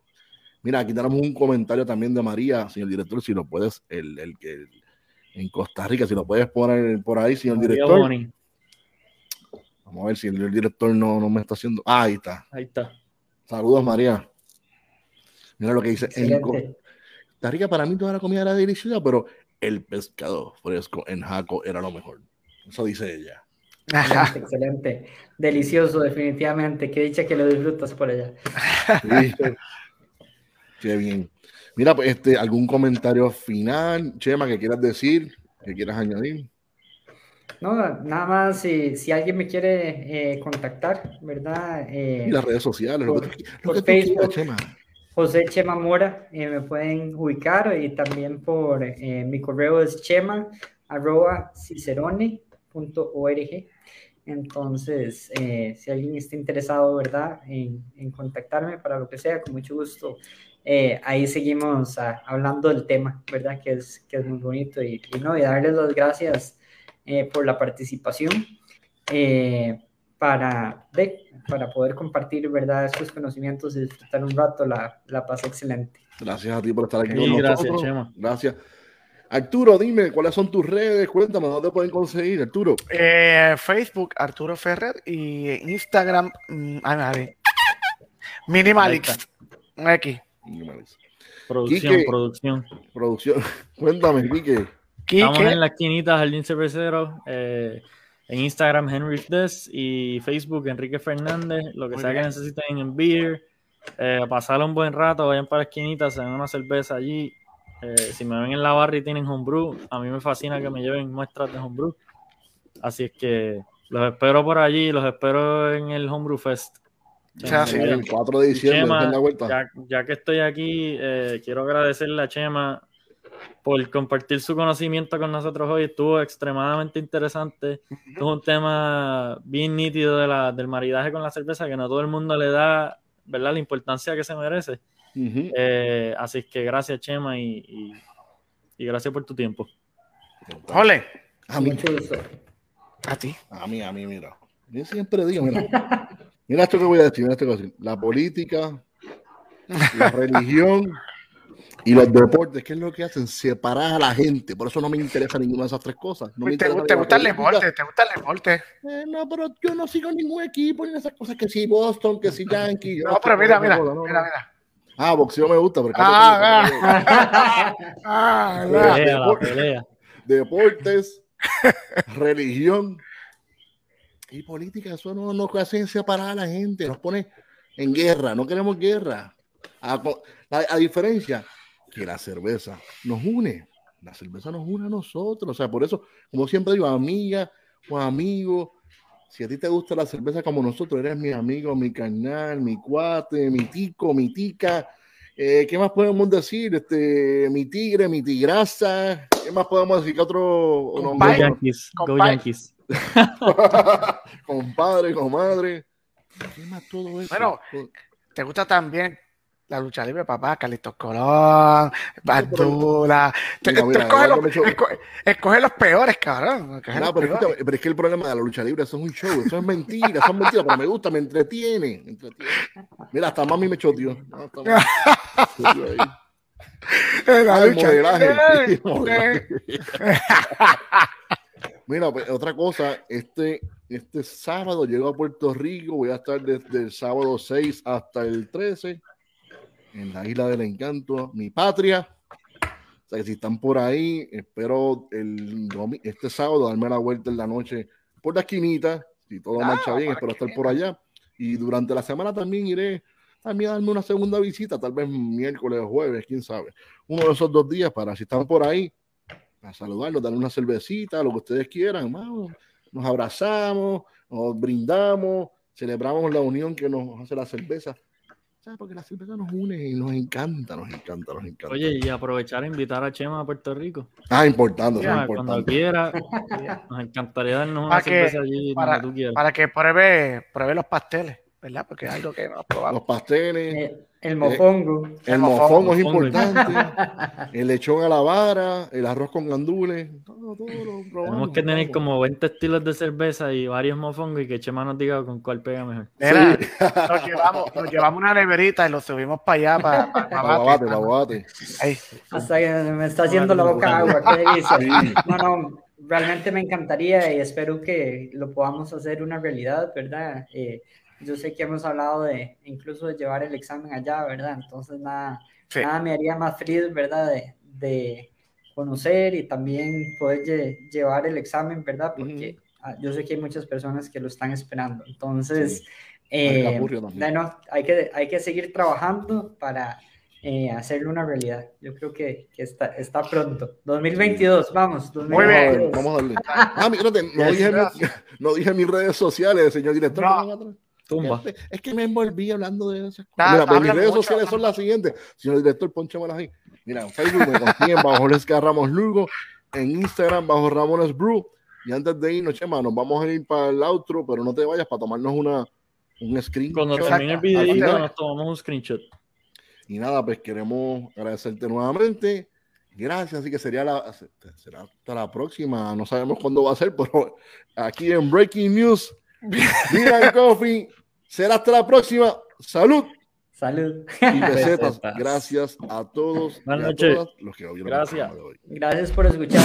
Mira, aquí tenemos un comentario también de María, señor director, si lo puedes, el, el que en Costa Rica, si lo puedes poner por ahí, señor director. Vamos a ver si el, director no, no, me está haciendo. Ah, ahí está. Ahí está. Saludos, María. Mira lo que dice. Está rica para mí toda la comida era deliciosa, pero el pescado fresco en Jaco era lo mejor. Eso dice ella. Excelente, excelente. Delicioso, definitivamente. Qué dicha que lo disfrutas por allá. Qué bien. Mira, pues, este, algún comentario final, Chema, que quieras decir, que quieras añadir. No, nada más si, si alguien me quiere eh, contactar, ¿verdad? Eh, y las redes sociales, por, lo que, Facebook, Chema. José Chema Mora, eh, me pueden ubicar y también por mi correo es chema arroba cicerone.org. Entonces, si alguien está interesado, ¿verdad?, en, en, contactarme para lo que sea, con mucho gusto. Ahí seguimos ah, hablando del tema, ¿verdad? Que es, que es muy bonito y, y, no, y darles las gracias eh, por la participación eh, para, de, para poder compartir ¿verdad? estos conocimientos y disfrutar un rato, la, la paz excelente. Gracias a ti por estar aquí Sí, con gracias, nosotros. Chema. Gracias. Arturo, dime, ¿cuáles son tus redes? Cuéntame, ¿dónde pueden conseguir, Arturo? Eh, Facebook, Arturo Ferrer, y Instagram, mm, a ver, Minimalix, X. Producción, Quique. producción. Producción. Cuéntame, Quique. Estamos Quique, en la esquinita Jardín Cervecero. eh, en Instagram, Henry Des y Facebook, Enrique Fernández. Lo que Muy sea bien. que necesiten en beer. Eh, pasar un buen rato, vayan para la esquinita, se den una cerveza allí. Eh, si me ven en la barra y tienen homebrew, a mí me fascina que me lleven muestras de homebrew. Así es que los espero por allí, los espero en el Homebrew Fest. Sí, El 4 de diciembre, Chema, den la vuelta. ya, ya que estoy aquí, eh, quiero agradecerle a Chema por compartir su conocimiento con nosotros hoy. Estuvo extremadamente interesante. Es un tema bien nítido de la- del maridaje con la cerveza que no todo el mundo le da ¿verdad? la importancia que se merece. Eh, así que gracias, Chema, y, y- y gracias por tu tiempo. ole, A mí, Mucho gusto. a ti. a mí, a mí, mira. Yo siempre digo, mira. Mira esto que voy a decir, mira esto que voy a decir. La política, la religión y los deportes, ¿qué es lo que hacen? Separar a la gente. Por eso no me interesa ninguna de esas tres cosas. No me ¿Te, gusta el deporte? ¿Te gusta el deporte? Eh, no, pero yo no sigo ningún equipo ni esas cosas que si Boston, que si Yankee. yo No, pero mira, mira, esa cosa, no, mira, no. mira. Ah, boxeo me gusta, pero Ah, ah, Ah, la depor- pelea. deportes, religión y política. Eso no nos hace separar a la gente, nos pone en guerra. No queremos guerra. A, a- a diferencia que la cerveza nos une. La cerveza nos une a nosotros. O sea, por eso, como siempre digo, amiga o amigo, si a ti te gusta la cerveza como nosotros, eres mi amigo, mi carnal, mi cuate, mi tico, mi tica. Eh, ¿Qué más podemos decir? Este, mi tigre, mi tigrasa. ¿Qué más podemos decir? ¿Qué otro Go? Yankees, go. Yankees. Compadre, comadre. ¿Qué más todo eso? Bueno, ¿Te gusta también la lucha libre, papá? Carlitos Colón, mira, escoge, los, peores, cabrón. escoge No, los pero, peores. escúchame, pero es que el problema de la lucha libre es un show, eso es mentira, eso es mentira, pero me gusta, me entretiene, me entretiene. Mira, hasta mami me choteó. No. La lucha libre. Mira, pues, otra cosa, este, este sábado llego a Puerto Rico, voy a estar desde el sábado 6 hasta el 13 en la Isla del Encanto, mi patria. O sea que si están por ahí, espero el este sábado darme la vuelta en la noche por la esquinita, si todo Ah, marcha bien, espero estar por allá. Y durante la semana también iré también a darme una segunda visita, tal vez miércoles o jueves, quién sabe. Uno de esos dos días para si están por ahí, a saludarlos, darle una cervecita, lo que ustedes quieran, hermano. Nos abrazamos, nos brindamos, celebramos la unión que nos hace la cerveza. ¿Sabes? Porque la cerveza nos une y nos encanta, nos encanta, nos encanta. Oye, y aprovechar e invitar a Chema a Puerto Rico. ah, importante, eso es Chema, cuando importante. quiera, nos encantaría darnos una Para que- cerveza allí para- donde tú quieras. Para que pruebe, pruebe los pasteles, ¿verdad? Porque es algo que no has probado. Los pasteles, Eh, el mofongo. el el mofongo mofongo. es mofongo. importante, el lechón a la vara, el arroz con gandules, todo, todo lo probamos, Tenemos que tener probamos. como 20 estilos de cerveza y varios mofongos y que Chema nos diga con cuál pega mejor. Mira, Sí. nos, llevamos, nos llevamos una neverita y lo subimos para allá, para, para, Pa' babate, pa' babate. Ahí. Hasta que me está haciendo la boca agua. ¿qué dice? Sí. No, no, realmente me encantaría y espero que lo podamos hacer una realidad, ¿verdad? Eh, yo sé que hemos hablado de incluso de llevar el examen allá, ¿verdad? Entonces nada, Sí. nada me haría más feliz, ¿verdad? De, de conocer y también poder lle- llevar el examen, ¿verdad? Porque ah, yo sé que hay muchas personas que lo están esperando. Entonces, Sí. eh, bueno, hay, que, hay que seguir trabajando para eh, hacerlo una realidad. Yo creo que, que está, está pronto. 2022, vamos. Muy bien. 2022. Vamos a darle. Ah, mírate, no, dije, mi- no dije mis redes sociales, señor director. No. Tumba. Es, que me envolví hablando de esas cosas. Mira, pues, mis redes mucho, sociales son las siguientes. Señor director, ponchamelas ahí. Mira, en Facebook me consiguen bajo Lesca Ramos Lugo, en Instagram bajo Ramones Brew. Y antes de irnos, Chema, nos vamos a ir para el outro, pero no te vayas para tomarnos una, un screen. Cuando termine el final. nos tomamos un screenshot. Y nada, pues queremos agradecerte nuevamente Gracias, así que sería la, será hasta la próxima. No sabemos cuándo va a ser, pero aquí en Breaking News, Dylan Coffee. Será hasta la próxima. Salud. Salud. Y pesetas. Gracias a todos. Buenas noches. los que Gracias. hoy. Gracias por escuchar.